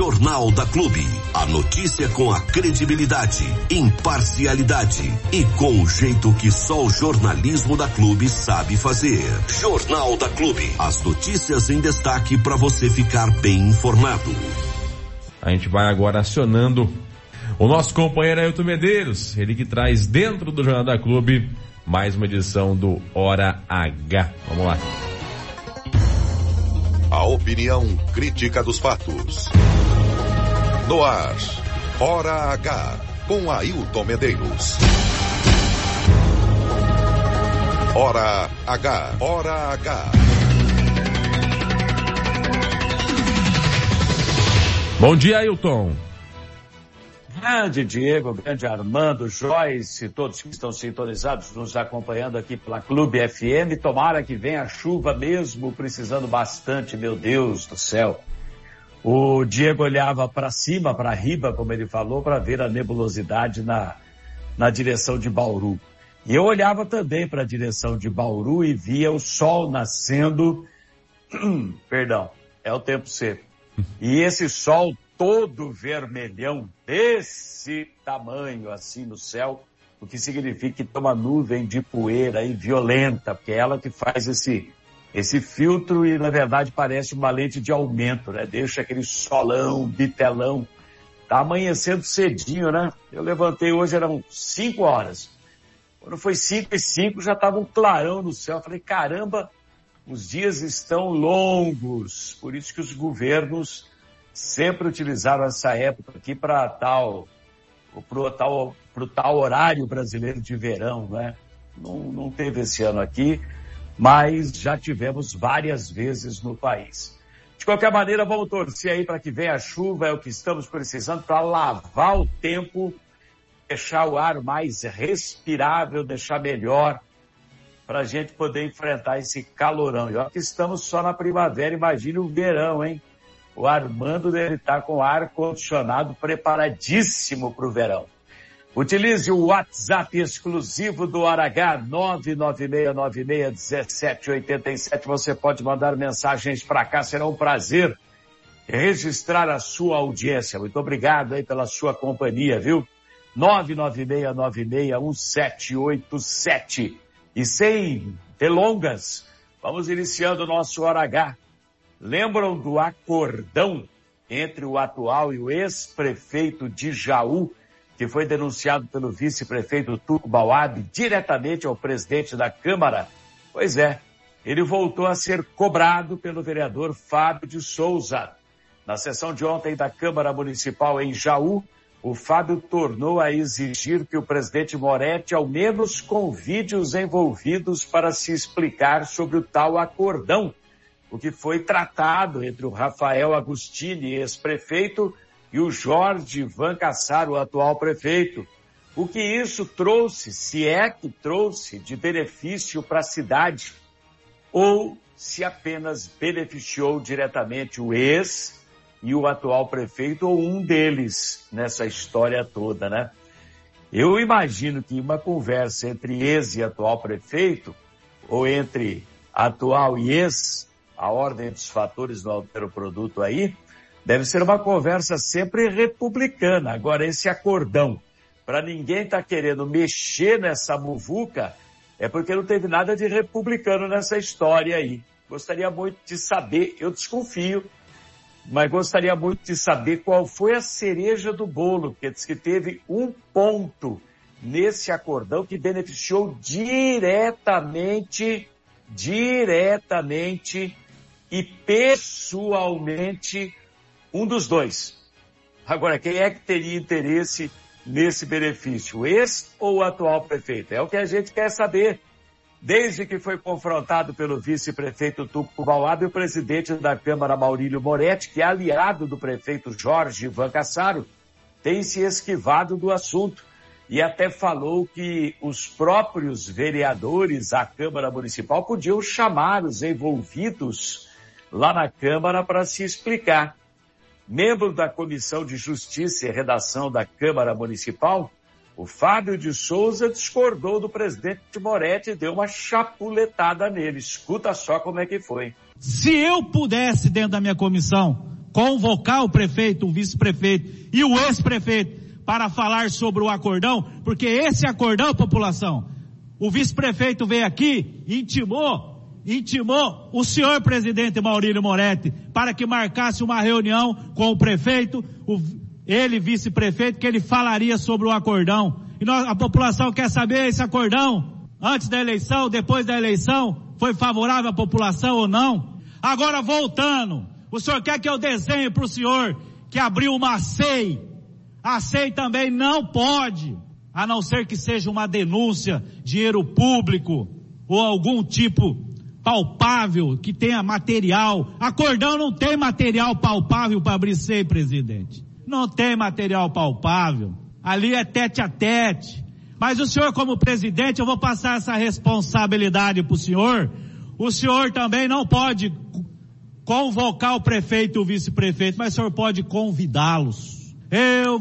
Jornal da Clube. A notícia com a credibilidade, imparcialidade e com o jeito que só o jornalismo da Clube sabe fazer. Jornal da Clube. As notícias em destaque para você ficar bem informado. A gente vai agora acionando o nosso companheiro Ailton Medeiros, ele que traz dentro do Jornal da Clube mais uma edição do Hora H. Vamos lá. A opinião crítica dos fatos. No ar, Hora H, com Ailton Medeiros. Hora H, Hora H. Bom dia, Ailton. Grande Diego, grande Armando, Joyce, todos que estão sintonizados, nos acompanhando aqui pela Clube FM. Tomara que venha a chuva mesmo, precisando bastante, meu Deus do céu. O Diego olhava para cima, para riba, como ele falou, para ver a nebulosidade na, na direção de Bauru. E eu olhava também para a direção de Bauru e via o sol nascendo. Perdão, é o tempo seco. E esse sol todo vermelhão desse tamanho assim no céu, o que significa que tem uma nuvem de poeira aí violenta, porque é ela que faz esse, esse filtro e na verdade parece uma lente de aumento, né? Deixa aquele solão, bitelão. Tá amanhecendo cedinho, né? Eu levantei hoje, eram 5 horas. Quando foi 5 e 5 já tava um clarão no céu. Eu falei, caramba, os dias estão longos. Por isso que os governos sempre utilizaram essa época aqui para tal, pro tal, tal horário brasileiro de verão, né? Não, não teve esse ano aqui, mas já tivemos várias vezes no país. De qualquer maneira, vamos torcer aí para que venha a chuva, é o que estamos precisando para lavar o tempo, deixar o ar mais respirável, deixar melhor para a gente poder enfrentar esse calorão. E olha que estamos só na primavera, imagine o verão, hein? o Armando deve estar com ar condicionado preparadíssimo para o verão. Utilize o WhatsApp exclusivo do Aragá 996961787. Você pode mandar mensagens para cá, será um prazer registrar a sua audiência. Muito obrigado aí pela sua companhia, viu? 996961787. E sem delongas, vamos iniciando o nosso Hora Lembram do acordão entre o atual e o ex-prefeito de Jaú, que foi denunciado pelo vice-prefeito Tuco Bauab diretamente ao presidente da Câmara? Pois é, ele voltou a ser cobrado pelo vereador Fábio de Souza. Na sessão de ontem da Câmara Municipal em Jaú, o Fábio tornou a exigir que o presidente Moretti ao menos convide os envolvidos para se explicar sobre o tal acordão o que foi tratado entre o Rafael Agostini, ex-prefeito, e o Jorge Van Cassar, o atual prefeito. O que isso trouxe, se é que trouxe, de benefício para a cidade, ou se apenas beneficiou diretamente o ex e o atual prefeito, ou um deles nessa história toda, né? Eu imagino que uma conversa entre ex e atual prefeito, ou entre atual e ex, a ordem dos fatores do produto aí, deve ser uma conversa sempre republicana. Agora, esse acordão, para ninguém estar tá querendo mexer nessa muvuca, é porque não teve nada de republicano nessa história aí. Gostaria muito de saber, eu desconfio, mas gostaria muito de saber qual foi a cereja do bolo, porque diz que teve um ponto nesse acordão que beneficiou diretamente, diretamente e pessoalmente um dos dois. Agora, quem é que teria interesse nesse benefício? Ex ou o atual prefeito? É o que a gente quer saber. Desde que foi confrontado pelo vice-prefeito Tuco Bauab, o presidente da Câmara, Maurílio Moretti, que é aliado do prefeito Jorge Ivan Cassaro, tem se esquivado do assunto e até falou que os próprios vereadores à Câmara Municipal podiam chamar os envolvidos lá na Câmara para se explicar. Membro da Comissão de Justiça e Redação da Câmara Municipal, o Fábio de Souza discordou do presidente Moretti e deu uma chapuletada nele. Escuta só como é que foi. Se eu pudesse, dentro da minha comissão, convocar o prefeito, o vice-prefeito e o ex-prefeito para falar sobre o acordão, porque esse acordão, população, o vice-prefeito veio aqui, intimou, intimou o senhor presidente Maurílio Moretti para que marcasse uma reunião com o prefeito, o, ele vice-prefeito, que ele falaria sobre o acordão. E nós, a população quer saber esse acordão, antes da eleição, depois da eleição, foi favorável à população ou não? Agora voltando, o senhor quer que eu desenhe para o senhor que abriu uma SEI? A SEI também não pode, a não ser que seja uma denúncia, dinheiro público ou algum tipo palpável que tenha material. Acordão não tem material palpável para abrir SEI, presidente. Não tem material palpável. Ali é tete a tete. Mas o senhor, como presidente, eu vou passar essa responsabilidade para o senhor. O senhor também não pode convocar o prefeito e o vice-prefeito, mas o senhor pode convidá-los. Eu,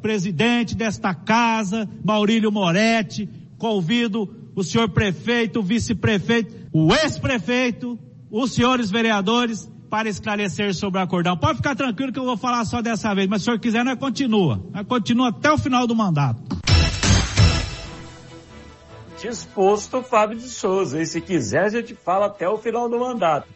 presidente desta casa, Maurílio Moretti, convido o senhor prefeito, o vice-prefeito, o ex-prefeito, os senhores vereadores, para esclarecer sobre o acordão. Pode ficar tranquilo que eu vou falar só dessa vez, mas se o senhor quiser, nós continua. Nós continua até o final do mandato. Disposto Fábio de Souza. E se quiser, a gente fala até o final do mandato.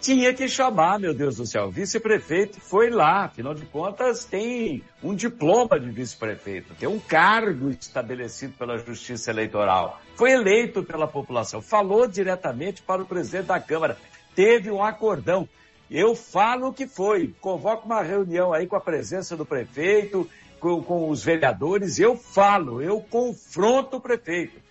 Tinha que chamar, meu Deus do céu. Vice-prefeito foi lá, afinal de contas, tem um diploma de vice-prefeito, tem um cargo estabelecido pela Justiça Eleitoral. Foi eleito pela população, falou diretamente para o presidente da Câmara, teve um acordão. Eu falo o que foi, convoco uma reunião aí com a presença do prefeito, com, com os vereadores, eu falo, eu confronto o prefeito.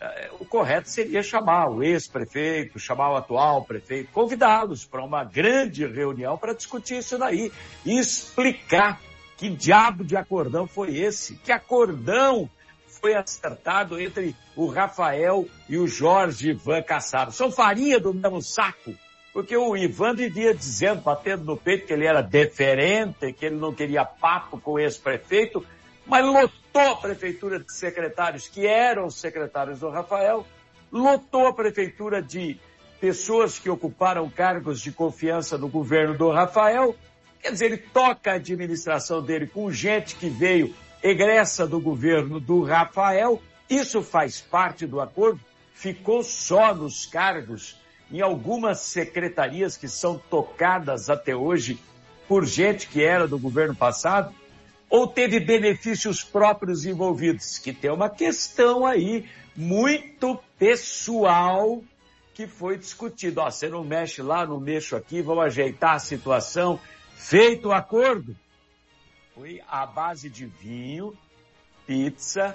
É, o correto seria chamar o ex-prefeito, chamar o atual prefeito, convidá-los para uma grande reunião para discutir isso daí e explicar que diabo de acordão foi esse, que acordão foi acertado entre o Rafael e o Jorge Ivan Cassaro. São farinha do mesmo saco, porque o Ivan vivia dizendo, batendo no peito, que ele era deferente, que ele não queria papo com o ex-prefeito, mas lotou a prefeitura de secretários que eram secretários do Rafael, lotou a prefeitura de pessoas que ocuparam cargos de confiança no governo do Rafael. Quer dizer, ele toca a administração dele com gente que veio egressa do governo do Rafael. Isso faz parte do acordo. Ficou só nos cargos em algumas secretarias que são tocadas até hoje por gente que era do governo passado ou teve benefícios próprios envolvidos? Que tem uma questão aí muito pessoal que foi discutido. Ó, você não mexe lá, não mexo aqui, vamos ajeitar a situação. Feito o acordo, foi a base de vinho, pizza,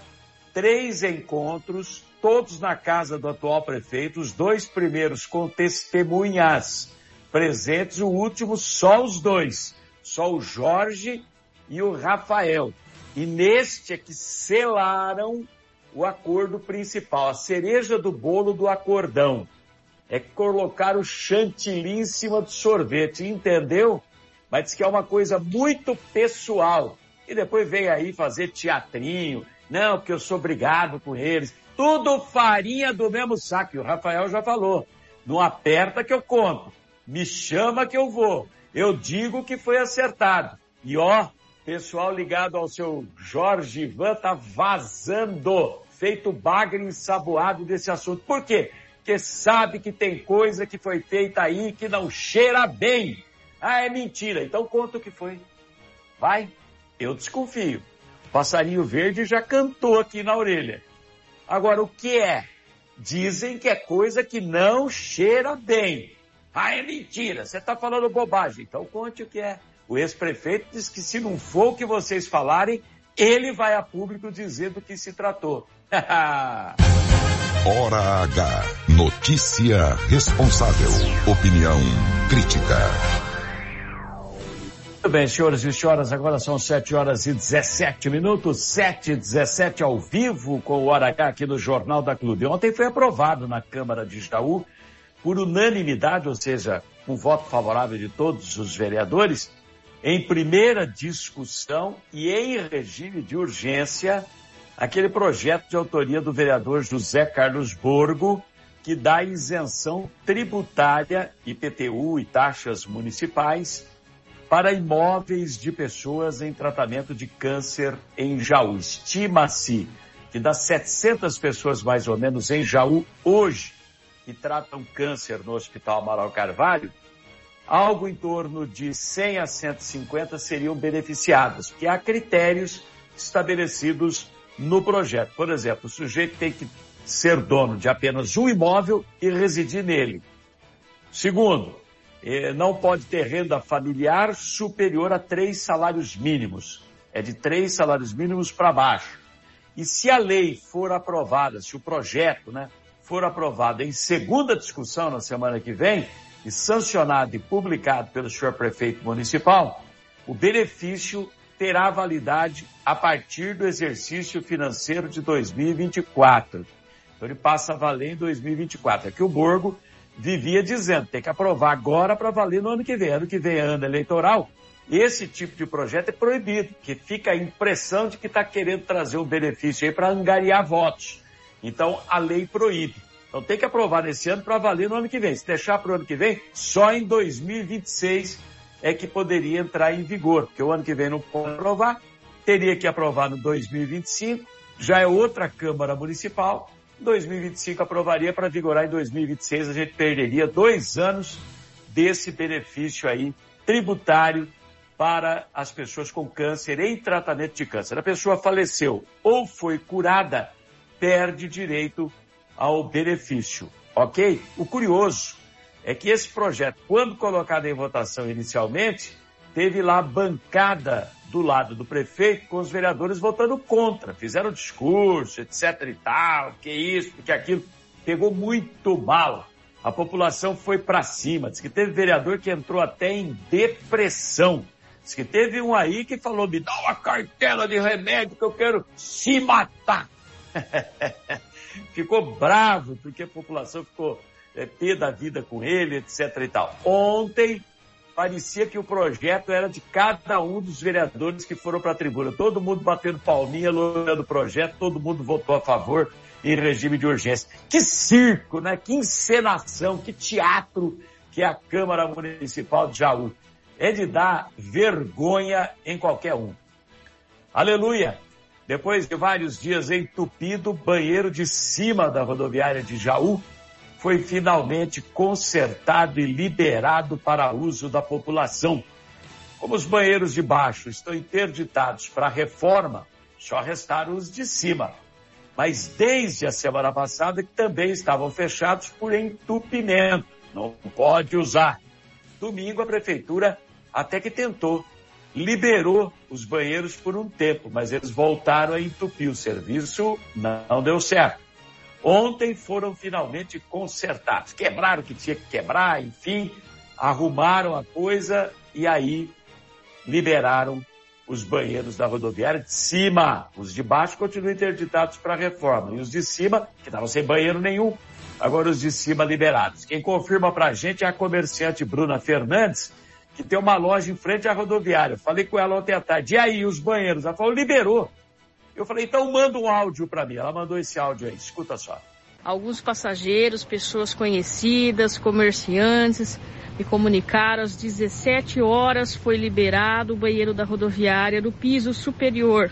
três encontros, todos na casa do atual prefeito, os dois primeiros com testemunhas presentes, o último só os dois, só o Jorge e o Rafael. E neste é que selaram o acordo principal, a cereja do bolo do acordão. É colocar o chantilly em cima do sorvete, entendeu? Mas diz que é uma coisa muito pessoal. E depois vem aí fazer teatrinho. Não, porque eu sou obrigado com eles. Tudo farinha do mesmo saco. E o Rafael já falou. Não aperta que eu conto. Me chama que eu vou. Eu digo que foi acertado. E ó, Pessoal ligado ao seu Jorge Ivan tá vazando, feito bagre ensaboado desse assunto. Por quê? Porque sabe que tem coisa que foi feita aí que não cheira bem. Ah, é mentira. Então conta o que foi. Vai. Eu desconfio. Passarinho Verde já cantou aqui na orelha. Agora, o que é? Dizem que é coisa que não cheira bem. Ah, é mentira. Você está falando bobagem. Então conte o que é. O ex-prefeito diz que se não for o que vocês falarem, ele vai a público dizer do que se tratou. Hora H. Notícia responsável. Opinião crítica. Muito bem, senhoras e senhores, agora são 7 horas e 17 minutos, 7 e 17 ao vivo com o Hora H aqui no Jornal da Clube. Ontem foi aprovado na Câmara de Itaú, por unanimidade, ou seja, com voto favorável de todos os vereadores, em primeira discussão e em regime de urgência aquele projeto de autoria do vereador José Carlos Borgo, que dá isenção tributária, IPTU e taxas municipais para imóveis de pessoas em tratamento de câncer em Jaú. Estima-se que das 700 pessoas mais ou menos em Jaú hoje que tratam câncer no Hospital Amaral Carvalho, algo em torno de 100 a 150 seriam beneficiadas, porque há critérios estabelecidos no projeto. Por exemplo, o sujeito tem que ser dono de apenas um imóvel e residir nele. Segundo, eh, não pode ter renda familiar superior a três salários mínimos. É de três salários mínimos para baixo. E se a lei for aprovada, se o projeto né, for aprovado em segunda discussão na semana que vem, e sancionado e publicado pelo senhor prefeito municipal, o benefício terá validade a partir do exercício financeiro de 2024. Então ele passa a valer em 2024. É que o Borgo vivia dizendo, tem que aprovar agora para valer no ano que vem. Ano que vem é ano eleitoral. Esse tipo de projeto é proibido, que fica a impressão de que está querendo trazer um benefício aí para angariar votos. Então a lei proíbe. Então tem que aprovar nesse ano para valer no ano que vem. Se deixar para o ano que vem, só em 2026 é que poderia entrar em vigor, porque o ano que vem não pode aprovar, teria que aprovar no 2025, já é outra Câmara Municipal, 2025 aprovaria para vigorar em 2026, a gente perderia dois anos desse benefício aí tributário para as pessoas com câncer em tratamento de câncer. A pessoa faleceu ou foi curada, perde direito ao benefício, ok? O curioso é que esse projeto, quando colocado em votação inicialmente, teve lá a bancada do lado do prefeito com os vereadores votando contra, fizeram discurso, etc e tal, que isso, que aquilo, pegou muito mal. A população foi para cima, diz que teve vereador que entrou até em depressão. Diz que teve um aí que falou, me dá uma cartela de remédio que eu quero se matar. ficou bravo porque a população ficou é, pé da vida com ele, etc e tal. Ontem parecia que o projeto era de cada um dos vereadores que foram para a tribuna. Todo mundo batendo palminha, elogiando o projeto, todo mundo votou a favor em regime de urgência. Que circo, né? Que encenação, que teatro que é a Câmara Municipal de Jaú. É de dar vergonha em qualquer um. Aleluia! Depois de vários dias entupido, o banheiro de cima da rodoviária de Jaú foi finalmente consertado e liberado para uso da população. Como os banheiros de baixo estão interditados para reforma, só restaram os de cima. Mas desde a semana passada que também estavam fechados por entupimento. Não pode usar. Domingo a prefeitura até que tentou liberou os banheiros por um tempo, mas eles voltaram a entupir. O serviço não deu certo. Ontem foram finalmente consertados. Quebraram o que tinha que quebrar, enfim, arrumaram a coisa e aí liberaram os banheiros da rodoviária de cima. Os de baixo continuam interditados para reforma. E os de cima, que estavam sem banheiro nenhum, agora os de cima liberados. Quem confirma para a gente é a comerciante Bruna Fernandes, que tem uma loja em frente à rodoviária. Falei com ela ontem à tarde. E aí, os banheiros? Ela falou, liberou. Eu falei, então manda um áudio para mim. Ela mandou esse áudio aí, escuta só. Alguns passageiros, pessoas conhecidas, comerciantes, me comunicaram às 17 horas foi liberado o banheiro da rodoviária do piso superior.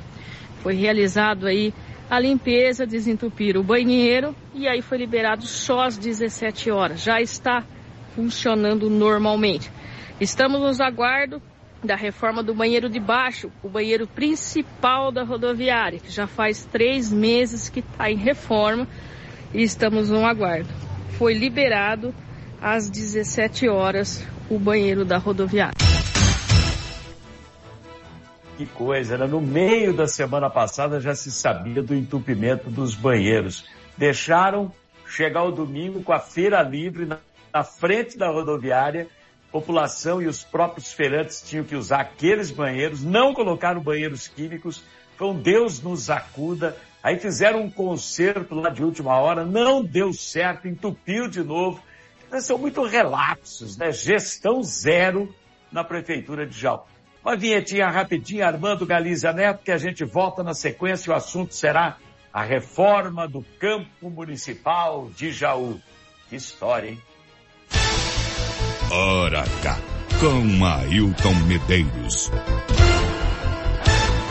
Foi realizado aí a limpeza, desentupir o banheiro e aí foi liberado só às 17 horas. Já está funcionando normalmente. Estamos nos aguardo da reforma do banheiro de baixo, o banheiro principal da rodoviária, que já faz três meses que está em reforma e estamos no aguardo. Foi liberado às 17 horas o banheiro da rodoviária. Que coisa, era no meio da semana passada já se sabia do entupimento dos banheiros. Deixaram chegar o domingo com a feira livre na, na frente da rodoviária população e os próprios feirantes tinham que usar aqueles banheiros, não colocaram banheiros químicos, um Deus nos acuda. Aí fizeram um concerto lá de última hora, não deu certo, entupiu de novo. São muito relapsos, né? Gestão zero na Prefeitura de Jaú. Uma vinhetinha rapidinha, Armando Galiza Neto, que a gente volta na sequência. O assunto será a reforma do campo municipal de Jaú. Que história, hein? Hora H. com Ailton Medeiros.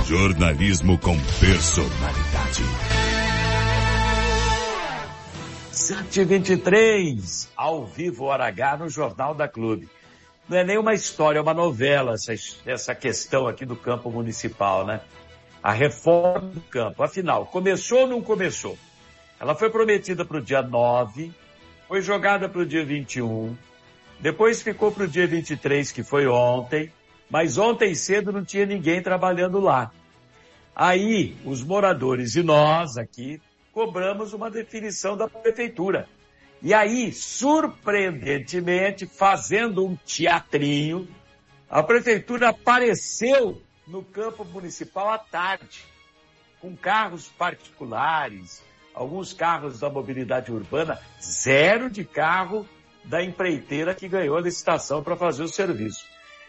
Jornalismo com personalidade. 723, ao vivo Hora H no Jornal da Clube. Não é nem uma história, é uma novela essa, essa questão aqui do campo municipal, né? A reforma do campo. Afinal, começou ou não começou? Ela foi prometida para o dia 9, foi jogada para o dia 21, depois ficou para o dia 23, que foi ontem, mas ontem cedo não tinha ninguém trabalhando lá. Aí, os moradores e nós aqui cobramos uma definição da prefeitura. E aí, surpreendentemente, fazendo um teatrinho, a prefeitura apareceu no campo municipal à tarde, com carros particulares, alguns carros da mobilidade urbana, zero de carro da empreiteira que ganhou a licitação para fazer o serviço.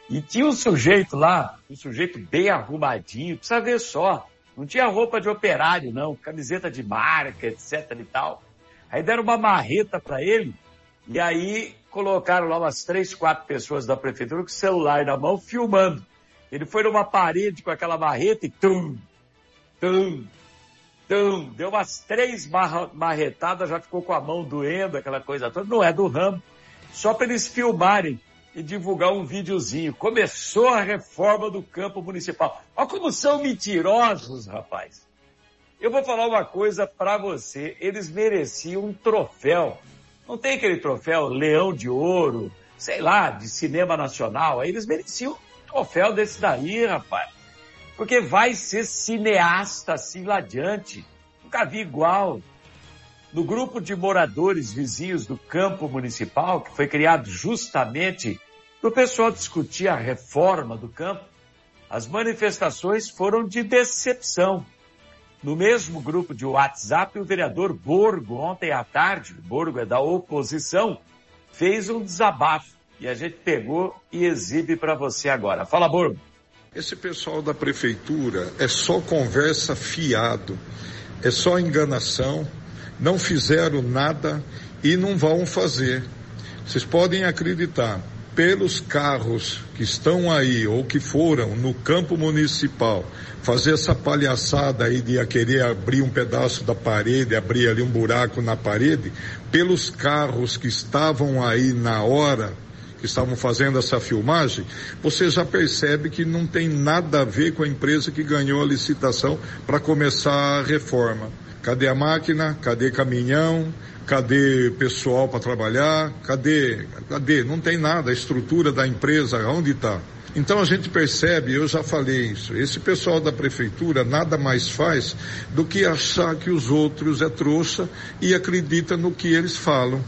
E tinha um sujeito lá, um sujeito bem arrumadinho, precisa ver só, não tinha roupa de operário, não, camiseta de marca, etc e tal. Aí deram uma marreta para ele, e aí colocaram lá umas três, quatro pessoas da prefeitura com o celular na mão, filmando. Ele foi numa parede com aquela marreta e tum, tum, tum, deu umas três marretadas, já ficou com a mão doendo, aquela coisa toda. Não é do ramo. Só para eles filmarem e divulgar um videozinho. Começou a reforma do campo municipal. Olha como são mentirosos, rapaz. Eu vou falar uma coisa para você. Eles mereciam um troféu. Não tem aquele troféu Leão de Ouro, sei lá, de cinema nacional. Eles mereciam um troféu desse daí, rapaz. Porque vai ser cineasta assim lá adiante. Nunca vi igual no grupo de moradores vizinhos do campo municipal, que foi criado justamente para o pessoal discutir a reforma do campo, as manifestações foram de decepção. No mesmo grupo de WhatsApp, o vereador Borgo, ontem à tarde, Borgo é da oposição, fez um desabafo e a gente pegou e exibe para você agora. Fala, Borgo. Esse pessoal da prefeitura é só conversa fiado, é só enganação, não fizeram nada e não vão fazer. Vocês podem acreditar, pelos carros que estão aí ou que foram no campo municipal fazer essa palhaçada aí de querer abrir um pedaço da parede, abrir ali um buraco na parede, pelos carros que estavam aí na hora que estavam fazendo essa filmagem, você já percebe que não tem nada a ver com a empresa que ganhou a licitação para começar a reforma. Cadê a máquina? Cadê caminhão? Cadê pessoal para trabalhar? Cadê? Cadê? Não tem nada. A estrutura da empresa, onde está? Então a gente percebe, eu já falei isso, esse pessoal da prefeitura nada mais faz do que achar que os outros é trouxa e acredita no que eles falam.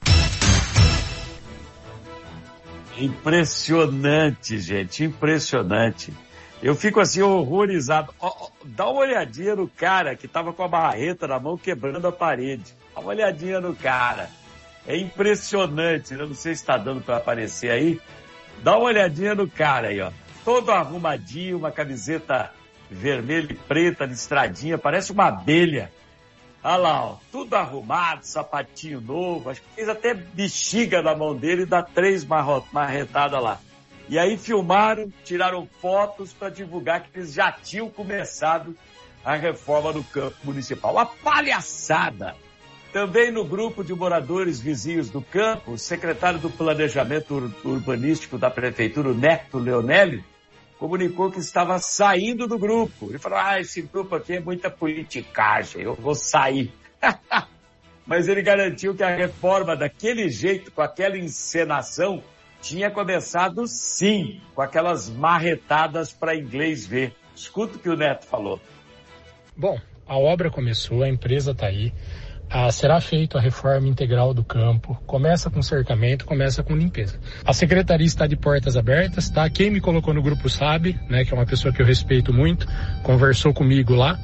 Impressionante, gente, impressionante. Eu fico assim horrorizado. Oh, oh, dá uma olhadinha no cara que tava com a barreta na mão quebrando a parede. Dá uma olhadinha no cara. É impressionante. Eu não sei se está dando para aparecer aí. Dá uma olhadinha no cara aí, ó. Todo arrumadinho, uma camiseta vermelha e preta, listradinha, parece uma abelha. Olha lá, ó, tudo arrumado, sapatinho novo, acho que fez até bexiga na mão dele e dá três marretadas lá. E aí filmaram, tiraram fotos para divulgar que eles já tinham começado a reforma do campo municipal. Uma palhaçada! Também no grupo de moradores vizinhos do campo, o secretário do Planejamento Ur Urbanístico da Prefeitura, Neto Leonelli, comunicou que estava saindo do grupo. Ele falou, ah, esse grupo aqui é muita politicagem, eu vou sair. Mas ele garantiu que a reforma daquele jeito, com aquela encenação, tinha começado sim com aquelas marretadas para inglês ver. Escuta o que o Neto falou. Bom, a obra começou, a empresa está aí. Ah, será feita a reforma integral do campo. Começa com cercamento, começa com limpeza. A secretaria está de portas abertas, tá? Quem me colocou no grupo sabe, né? Que é uma pessoa que eu respeito muito, conversou comigo lá.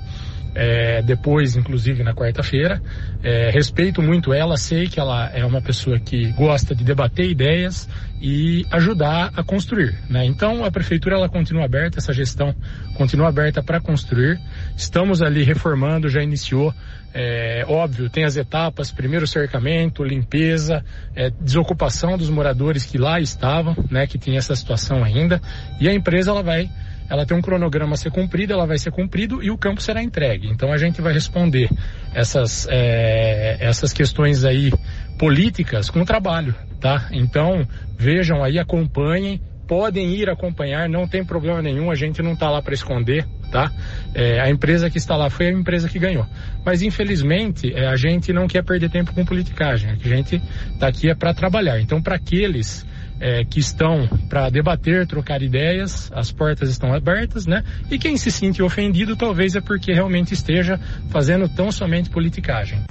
É, depois, inclusive na quarta-feira. É, respeito muito ela, sei que ela é uma pessoa que gosta de debater ideias e ajudar a construir. Né? Então a prefeitura ela continua aberta, essa gestão continua aberta para construir. Estamos ali reformando, já iniciou. É, óbvio, tem as etapas, primeiro cercamento, limpeza, é, desocupação dos moradores que lá estavam, né, que tinha essa situação ainda, e a empresa ela vai ela tem um cronograma a ser cumprido, ela vai ser cumprido e o campo será entregue. Então a gente vai responder essas, é, essas questões aí políticas com trabalho, tá? Então vejam aí, acompanhem, podem ir acompanhar, não tem problema nenhum, a gente não está lá para esconder, tá? É, a empresa que está lá foi a empresa que ganhou. Mas infelizmente é, a gente não quer perder tempo com politicagem, a gente está aqui é para trabalhar. Então para aqueles é, que estão para debater, trocar ideias, as portas estão abertas, né? E quem se sente ofendido talvez é porque realmente esteja fazendo tão somente politicagem.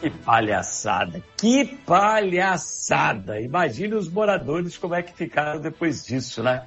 Que palhaçada, que palhaçada! Imagine os moradores como é que ficaram depois disso, né?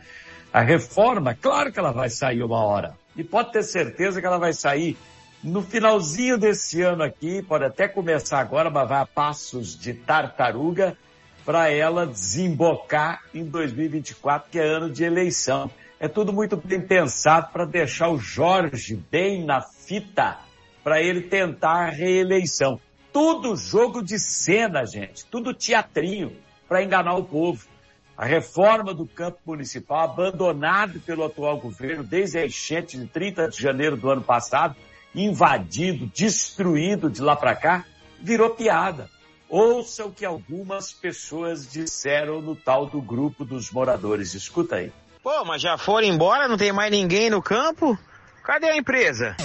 A reforma, claro que ela vai sair uma hora. E pode ter certeza que ela vai sair no finalzinho desse ano aqui, pode até começar agora, mas vai a passos de tartaruga para ela desembocar em 2024, que é ano de eleição. É tudo muito bem pensado para deixar o Jorge bem na fita para ele tentar a reeleição. Tudo jogo de cena, gente. Tudo teatrinho para enganar o povo. A reforma do campo municipal, abandonado pelo atual governo desde a enchente de 30 de janeiro do ano passado, invadido, destruído de lá para cá, virou piada. Ouça o que algumas pessoas disseram no tal do grupo dos moradores. Escuta aí. Pô, mas já foram embora? Não tem mais ninguém no campo? Cadê a empresa?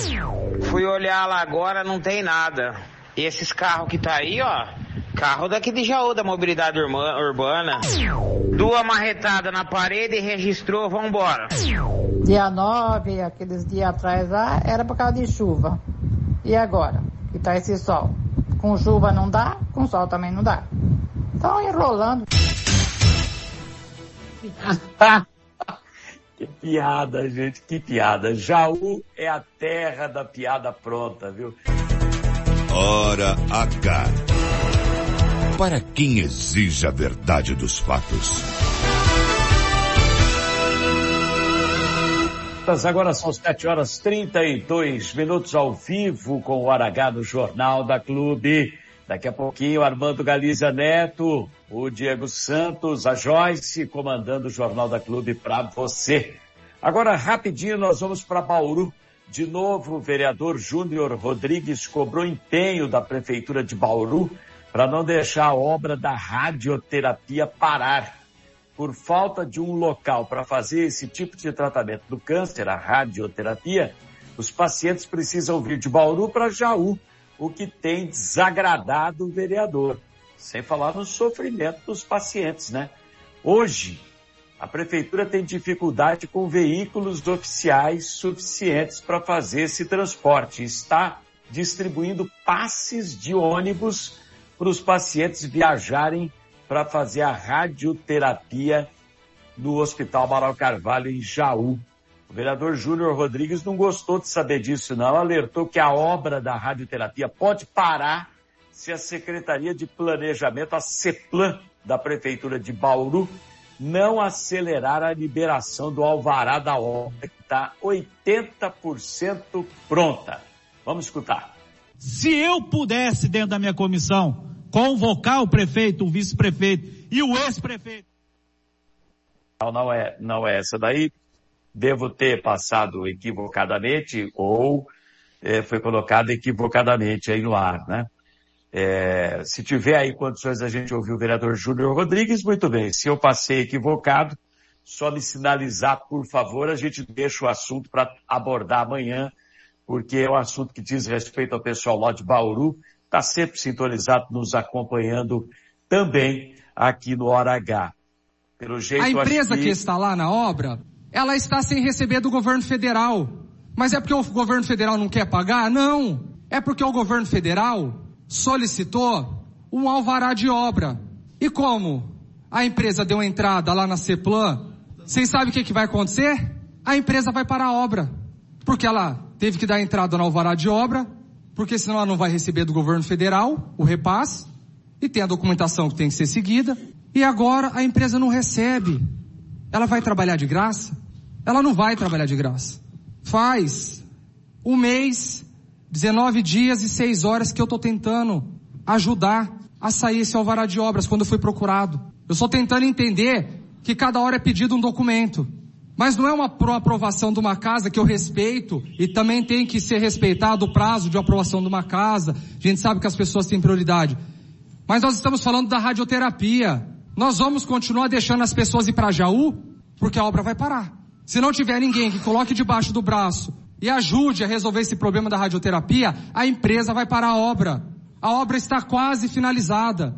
Fui olhar lá agora, não tem nada. E esses carros que tá aí, ó, carro daqui de Jaú, da mobilidade urbana. Duas marretadas na parede e registrou, vambora. Dia 9, aqueles dias atrás lá, era por causa de chuva. E agora? Que tá esse sol. Com chuva não dá, com sol também não dá. Estão enrolando. que piada, gente, que piada. Jaú é a terra da piada pronta, viu? Hora H. Para quem exige a verdade dos fatos. Agora são 7 horas 32 minutos ao vivo com o Aragá no Jornal da Clube. Daqui a pouquinho, Armando Galiza Neto, o Diego Santos, a Joyce, comandando o Jornal da Clube para você. Agora, rapidinho, nós vamos para Bauru. De novo, o vereador Júnior Rodrigues cobrou empenho da Prefeitura de Bauru para não deixar a obra da radioterapia parar por falta de um local para fazer esse tipo de tratamento do câncer, a radioterapia, os pacientes precisam vir de Bauru para Jaú, o que tem desagradado o vereador. Sem falar no sofrimento dos pacientes, né? Hoje, a prefeitura tem dificuldade com veículos oficiais suficientes para fazer esse transporte. Está distribuindo passes de ônibus para os pacientes viajarem para fazer a radioterapia no Hospital Amaral Carvalho, em Jaú. O vereador Júnior Rodrigues não gostou de saber disso, não. Alertou que a obra da radioterapia pode parar se a Secretaria de Planejamento, a CEPLAN, da Prefeitura de Bauru, não acelerar a liberação do alvará da obra, que está 80% pronta. Vamos escutar. Se eu pudesse, dentro da minha comissão, convocar o prefeito, o vice-prefeito e o ex-prefeito. Não, não é, não é essa daí. Devo ter passado equivocadamente ou é, foi colocado equivocadamente aí no ar, né? É, se tiver aí condições a gente ouvir o vereador Júnior Rodrigues, muito bem. Se eu passei equivocado, só me sinalizar, por favor, a gente deixa o assunto para abordar amanhã, porque é um assunto que diz respeito ao pessoal lá de Bauru está sempre sintonizado, nos acompanhando também aqui no Hora H. Pelo jeito, a empresa que... que está lá na obra, ela está sem receber do governo federal. Mas é porque o governo federal não quer pagar? Não. É porque o governo federal solicitou um alvará de obra. E como a empresa deu entrada lá na CEPLAN, vocês sabem o que, que vai acontecer? A empresa vai parar a obra. porque ela teve que dar entrada no alvará de obra, porque senão ela não vai receber do governo federal o repasse, e tem a documentação que tem que ser seguida, e agora a empresa não recebe. Ela vai trabalhar de graça? Ela não vai trabalhar de graça. Faz um mês, 19 dias e 6 horas que eu estou tentando ajudar a sair esse alvará de obras quando eu fui procurado. Eu estou tentando entender que cada hora é pedido um documento. Mas não é uma aprovação de uma casa que eu respeito e também tem que ser respeitado o prazo de aprovação de uma casa. A gente sabe que as pessoas têm prioridade. Mas nós estamos falando da radioterapia. Nós vamos continuar deixando as pessoas ir para Jaú porque a obra vai parar. Se não tiver ninguém que coloque debaixo do braço e ajude a resolver esse problema da radioterapia, a empresa vai parar a obra. A obra está quase finalizada.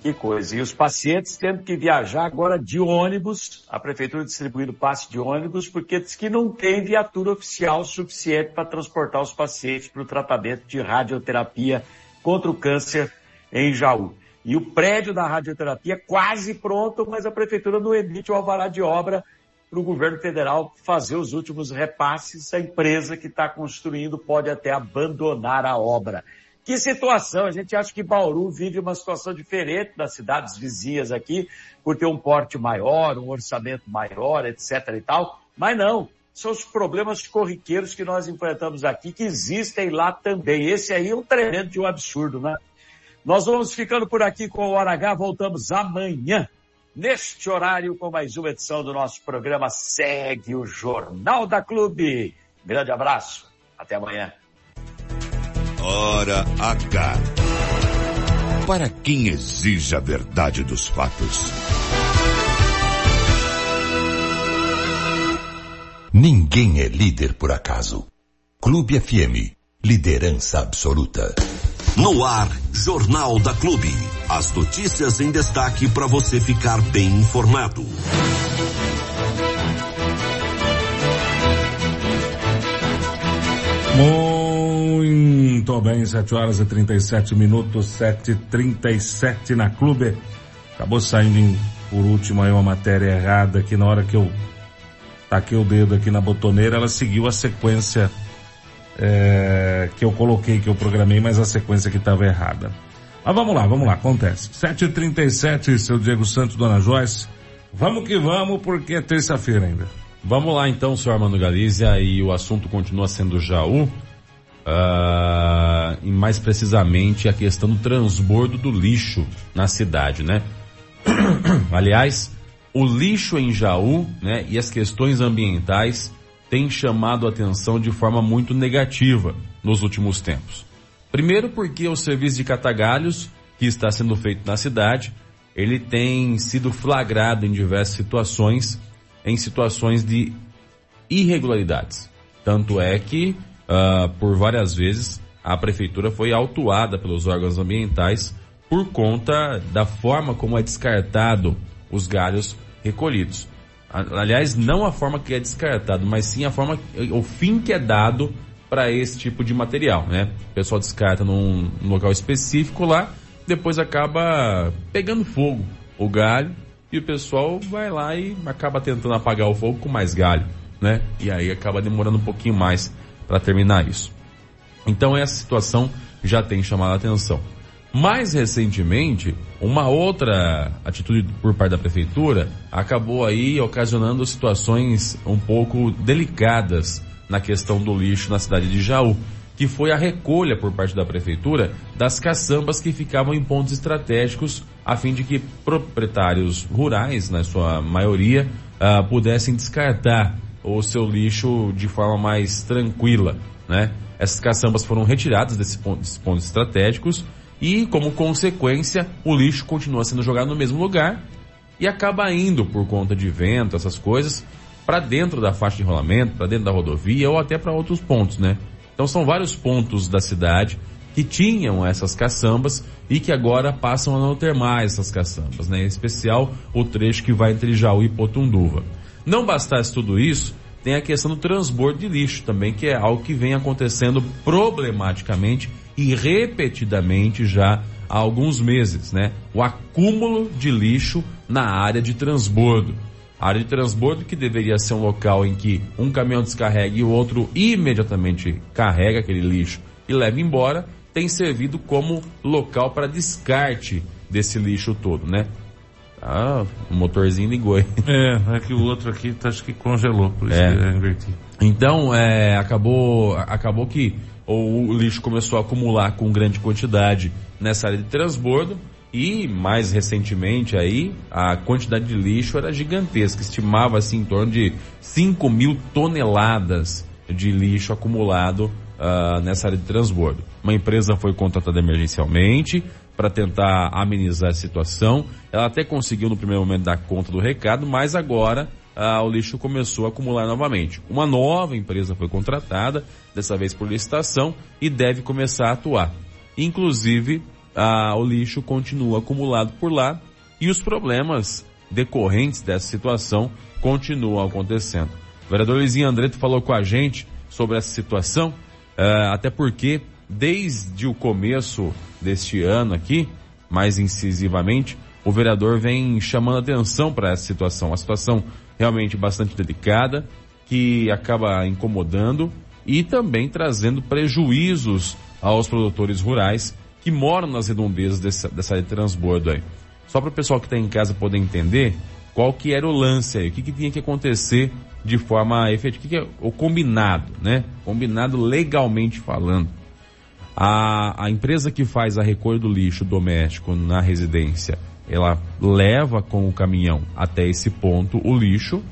Que coisa. E os pacientes tendo que viajar agora de ônibus, a prefeitura distribuindo passe de ônibus, porque diz que não tem viatura oficial suficiente para transportar os pacientes para o tratamento de radioterapia contra o câncer em Jaú. E o prédio da radioterapia quase pronto, mas a prefeitura não emite o alvará de obra para o governo federal fazer os últimos repasses. A empresa que está construindo pode até abandonar a obra. Que situação! A gente acha que Bauru vive uma situação diferente das cidades vizinhas aqui, por ter um porte maior, um orçamento maior, etc e tal. Mas não, são os problemas corriqueiros que nós enfrentamos aqui, que existem lá também. Esse aí é um tremendo de um absurdo, né? Nós vamos ficando por aqui com o Hora H, voltamos amanhã, neste horário, com mais uma edição do nosso programa Segue o Jornal da Clube. Grande abraço, até amanhã. Hora H. Para quem exige a verdade dos fatos. Ninguém é líder por acaso. Clube FM. Liderança absoluta. No ar, Jornal da Clube. As notícias em destaque para você ficar bem informado. Muito bem, 7 horas e 37 minutos, 7 e 37 na Clube. Acabou saindo em, por último aí uma matéria errada que na hora que eu taquei o dedo aqui na botoneira, ela seguiu a sequência é, que eu coloquei, que eu programei, mas a sequência que estava errada. Mas vamos lá, vamos lá, acontece. 7h37, seu Diego Santos, Dona Joyce. Vamos que vamos, porque é terça-feira ainda. Vamos lá então, senhor Armando Galizia, e o assunto continua sendo Jaú. Uh, e mais precisamente a questão do transbordo do lixo na cidade, né? Aliás, o lixo em Jaú, né, e as questões ambientais têm chamado a atenção de forma muito negativa nos últimos tempos. Primeiro porque o serviço de catagalhos que está sendo feito na cidade, ele tem sido flagrado em diversas situações, em situações de irregularidades. Tanto é que uh, por várias vezes a prefeitura foi autuada pelos órgãos ambientais por conta da forma como é descartado os galhos recolhidos. Aliás, não a forma que é descartado, mas sim a forma, o fim que é dado para esse tipo de material, né? O pessoal descarta num, num, local específico lá, depois acaba pegando fogo o galho e o pessoal vai lá e acaba tentando apagar o fogo com mais galho, né? E aí acaba demorando um pouquinho mais para terminar isso. Então essa situação já tem chamado a atenção. Mais recentemente, uma outra atitude por parte da prefeitura acabou aí ocasionando situações um pouco delicadas na questão do lixo na cidade de Jaú, que foi a recolha por parte da prefeitura das caçambas que ficavam em pontos estratégicos a fim de que proprietários rurais, na sua maioria, uh, pudessem descartar o seu lixo de forma mais tranquila, né? Essas caçambas foram retiradas desses pontos, desses pontos estratégicos e, como consequência, o lixo continua sendo jogado no mesmo lugar e acaba indo por conta de vento, essas coisas, para dentro da faixa de rolamento, para dentro da rodovia ou até para outros pontos, né? Então são vários pontos da cidade que tinham essas caçambas e que agora passam a não ter mais essas caçambas, né? Em especial o trecho que vai entre Jaú e Potunduva. Não bastasse tudo isso, tem a questão do transbordo de lixo também, que é algo que vem acontecendo problematicamente e repetidamente já há alguns meses, né? O acúmulo de lixo na área de transbordo. A área de transbordo, que deveria ser um local em que um caminhão descarrega e o outro imediatamente carrega aquele lixo e leva embora, tem servido como local para descarte desse lixo todo, né? Ah, o motorzinho ligou aí. É, é que o outro aqui tá, acho que congelou, por isso É. que eu inverti. Então, é, acabou, acabou que o, o lixo começou a acumular com grande quantidade nessa área de transbordo e mais recentemente aí a quantidade de lixo era gigantesca, estimava-se em torno de 5 mil toneladas de lixo acumulado ah, nessa área de transbordo. Uma empresa foi contratada emergencialmente para tentar amenizar a situação. Ela até conseguiu no primeiro momento dar conta do recado, mas agora ah, o lixo começou a acumular novamente. Uma nova empresa foi contratada, dessa vez por licitação, e deve começar a atuar. Inclusive, ah, o lixo continua acumulado por lá e os problemas decorrentes dessa situação continuam acontecendo. O vereador Lizinho Andreto falou com a gente sobre essa situação, ah, até porque desde o começo deste ano aqui, mais incisivamente, o vereador vem chamando atenção para essa situação. Uma situação realmente bastante delicada, que acaba incomodando e também trazendo prejuízos aos produtores rurais que moram nas redondezas dessa, dessa transbordo aí. Só para o pessoal que está em casa poder entender qual que era o lance aí, o que, que tinha que acontecer de forma efetiva, o que, que é o combinado, né? Combinado legalmente falando. A, a empresa que faz a recolha do lixo doméstico na residência, ela leva com o caminhão até esse ponto o lixo.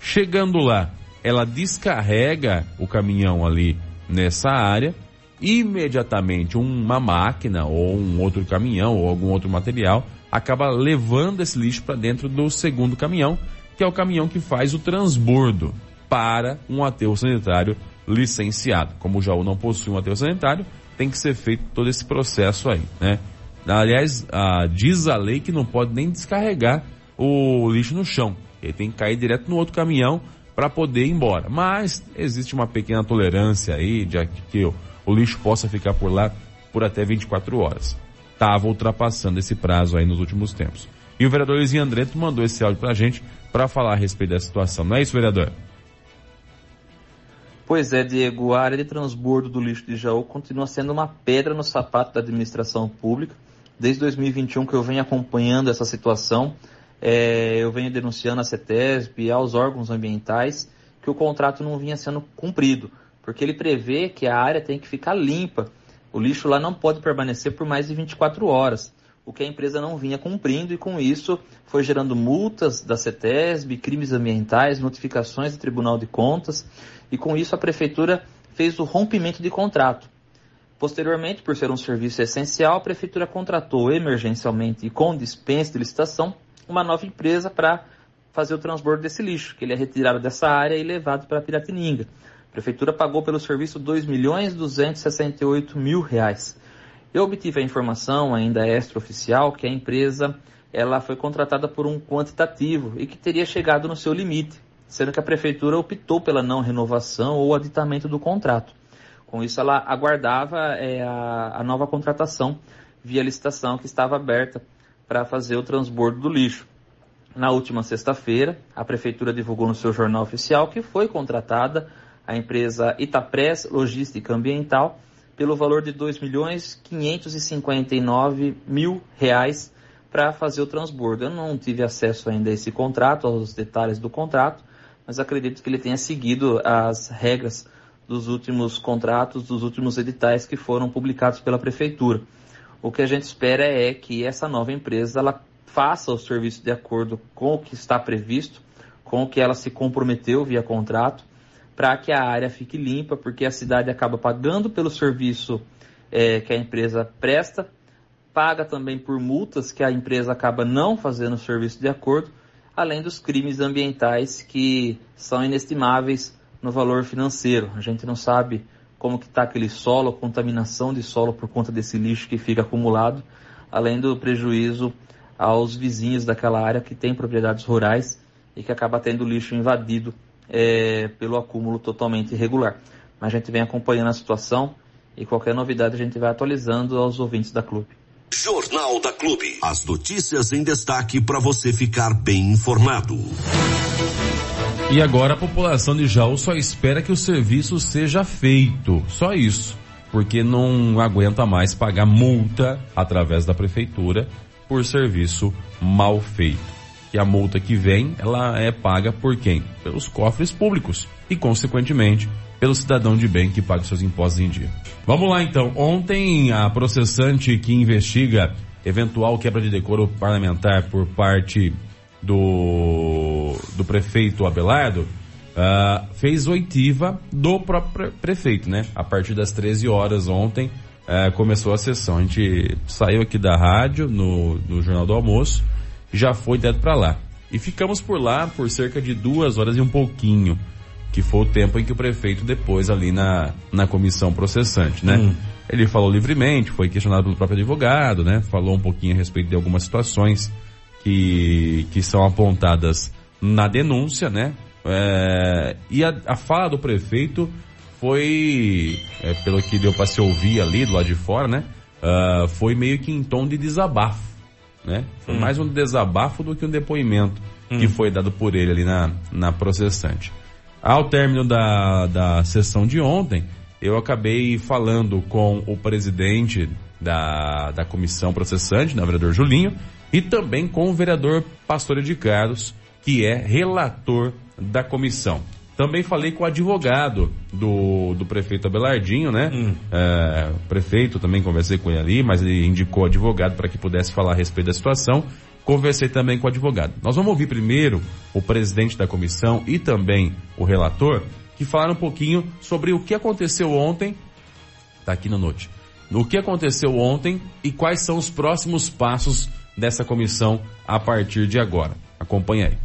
Chegando lá, ela descarrega o caminhão ali nessa área. Imediatamente, uma máquina ou um outro caminhão ou algum outro material acaba levando esse lixo para dentro do segundo caminhão, que é o caminhão que faz o transbordo para um aterro sanitário licenciado. Como o Jaú não possui um aterro sanitário, tem que ser feito todo esse processo aí, né? Aliás, ah, diz a lei que não pode nem descarregar o lixo no chão. Ele tem que cair direto no outro caminhão para poder ir embora. Mas existe uma pequena tolerância aí de que o, o lixo possa ficar por lá por até 24 horas. Estava ultrapassando esse prazo aí nos últimos tempos. E o vereador Luizinho Andreto mandou esse áudio pra gente para falar a respeito da situação. Não é isso, vereador? Pois é, Diego, a área de transbordo do lixo de Jaú continua sendo uma pedra no sapato da administração pública. Desde 2021 que eu venho acompanhando essa situação, é, eu venho denunciando a CETESB e aos órgãos ambientais que o contrato não vinha sendo cumprido, porque ele prevê que a área tem que ficar limpa. O lixo lá não pode permanecer por mais de 24 horas, o que a empresa não vinha cumprindo e com isso foi gerando multas da CETESB, crimes ambientais, notificações do Tribunal de Contas e com isso a prefeitura fez o rompimento de contrato. Posteriormente, por ser um serviço essencial, a prefeitura contratou emergencialmente e com dispensa de licitação uma nova empresa para fazer o transbordo desse lixo, que ele é retirado dessa área e levado para Piratininga. A prefeitura pagou pelo serviço 2 milhões 268 mil reais. Eu obtive a informação, ainda extraoficial, que a empresa ela foi contratada por um quantitativo e que teria chegado no seu limite, sendo que a prefeitura optou pela não renovação ou aditamento do contrato. Com isso, ela aguardava é, a, a nova contratação via licitação que estava aberta para fazer o transbordo do lixo. Na última sexta-feira, a prefeitura divulgou no seu jornal oficial que foi contratada a empresa Itapress Logística Ambiental pelo valor de R$ 2 milhões 559 mil reais para fazer o transbordo. Eu não tive acesso ainda a esse contrato, aos detalhes do contrato, mas acredito que ele tenha seguido as regras dos últimos contratos, dos últimos editais que foram publicados pela prefeitura. O que a gente espera é que essa nova empresa ela faça o serviço de acordo com o que está previsto, com o que ela se comprometeu via contrato, para que a área fique limpa, porque a cidade acaba pagando pelo serviço é, que a empresa presta, paga também por multas que a empresa acaba não fazendo o serviço de acordo, além dos crimes ambientais que são inestimáveis no valor financeiro. A gente não sabe como que está aquele solo, a contaminação de solo por conta desse lixo que fica acumulado, além do prejuízo aos vizinhos daquela área que tem propriedades rurais e que acaba tendo lixo invadido é, pelo acúmulo totalmente irregular. Mas a gente vem acompanhando a situação e qualquer novidade a gente vai atualizando aos ouvintes da clube. Jornal da Clube. As notícias em destaque para você ficar bem informado. E agora a população de Jaú só espera que o serviço seja feito. Só isso. Porque não aguenta mais pagar multa através da prefeitura por serviço mal feito. E a multa que vem, ela é paga por quem? Pelos cofres públicos. E, consequentemente, pelo cidadão de bem que paga seus impostos em dia. Vamos lá então. Ontem a processante que investiga eventual quebra de decoro parlamentar por parte do, do prefeito Abelardo uh, fez oitiva do próprio prefeito, né? A partir das 13 horas ontem uh, começou a sessão. A gente saiu aqui da rádio no, no Jornal do Almoço e já foi direto para lá. E ficamos por lá por cerca de duas horas e um pouquinho que foi o tempo em que o prefeito depois ali na, na comissão processante, né? Hum. Ele falou livremente, foi questionado pelo próprio advogado, né? Falou um pouquinho a respeito de algumas situações que, que são apontadas na denúncia, né? É, e a, a fala do prefeito foi, é, pelo que deu para se ouvir ali do lado de fora, né? Uh, foi meio que em tom de desabafo, né? Foi hum. mais um desabafo do que um depoimento hum. que foi dado por ele ali na, na processante. Ao término da, da sessão de ontem, eu acabei falando com o presidente da, da comissão processante, né, o vereador Julinho, e também com o vereador Pastor de Carlos, que é relator da comissão. Também falei com o advogado do, do prefeito Abelardinho, né? Hum. É, prefeito, também conversei com ele ali, mas ele indicou advogado para que pudesse falar a respeito da situação. Conversei também com o advogado. Nós vamos ouvir primeiro o presidente da comissão e também o relator, que falaram um pouquinho sobre o que aconteceu ontem, tá aqui no note, o que aconteceu ontem e quais são os próximos passos dessa comissão a partir de agora. Acompanhe aí.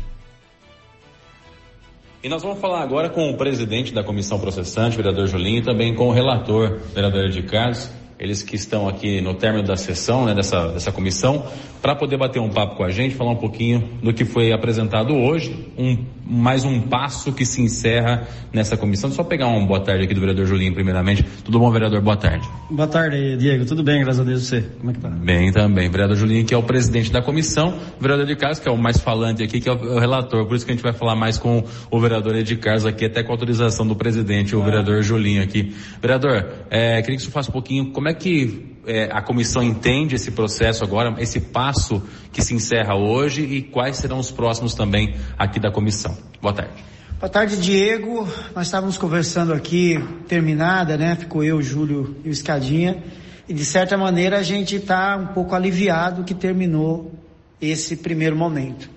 E nós vamos falar agora com o presidente da comissão processante, vereador Julinho, e também com o relator, vereador de Carlos eles que estão aqui no término da sessão, né, dessa, dessa comissão, para poder bater um papo com a gente, falar um pouquinho do que foi apresentado hoje, um, mais um passo que se encerra nessa comissão. Só pegar uma boa tarde aqui do vereador Julinho, primeiramente. Tudo bom, vereador? Boa tarde. Boa tarde, Diego. Tudo bem, graças a Deus. Você, como é que tá? Bem também. Vereador Julinho, que é o presidente da comissão, vereador de Carlos, que é o mais falante aqui, que é o relator. Por isso que a gente vai falar mais com o vereador Ed Carlos aqui, até com a autorização do presidente, o ah. vereador Julinho aqui. Vereador, é, queria que você faça um pouquinho, como é que é, a comissão entende esse processo agora, esse passo que se encerra hoje e quais serão os próximos também aqui da comissão. Boa tarde. Boa tarde, Diego. Nós estávamos conversando aqui, terminada, né? Ficou eu, Júlio e o Escadinha. E de certa maneira a gente está um pouco aliviado que terminou esse primeiro momento.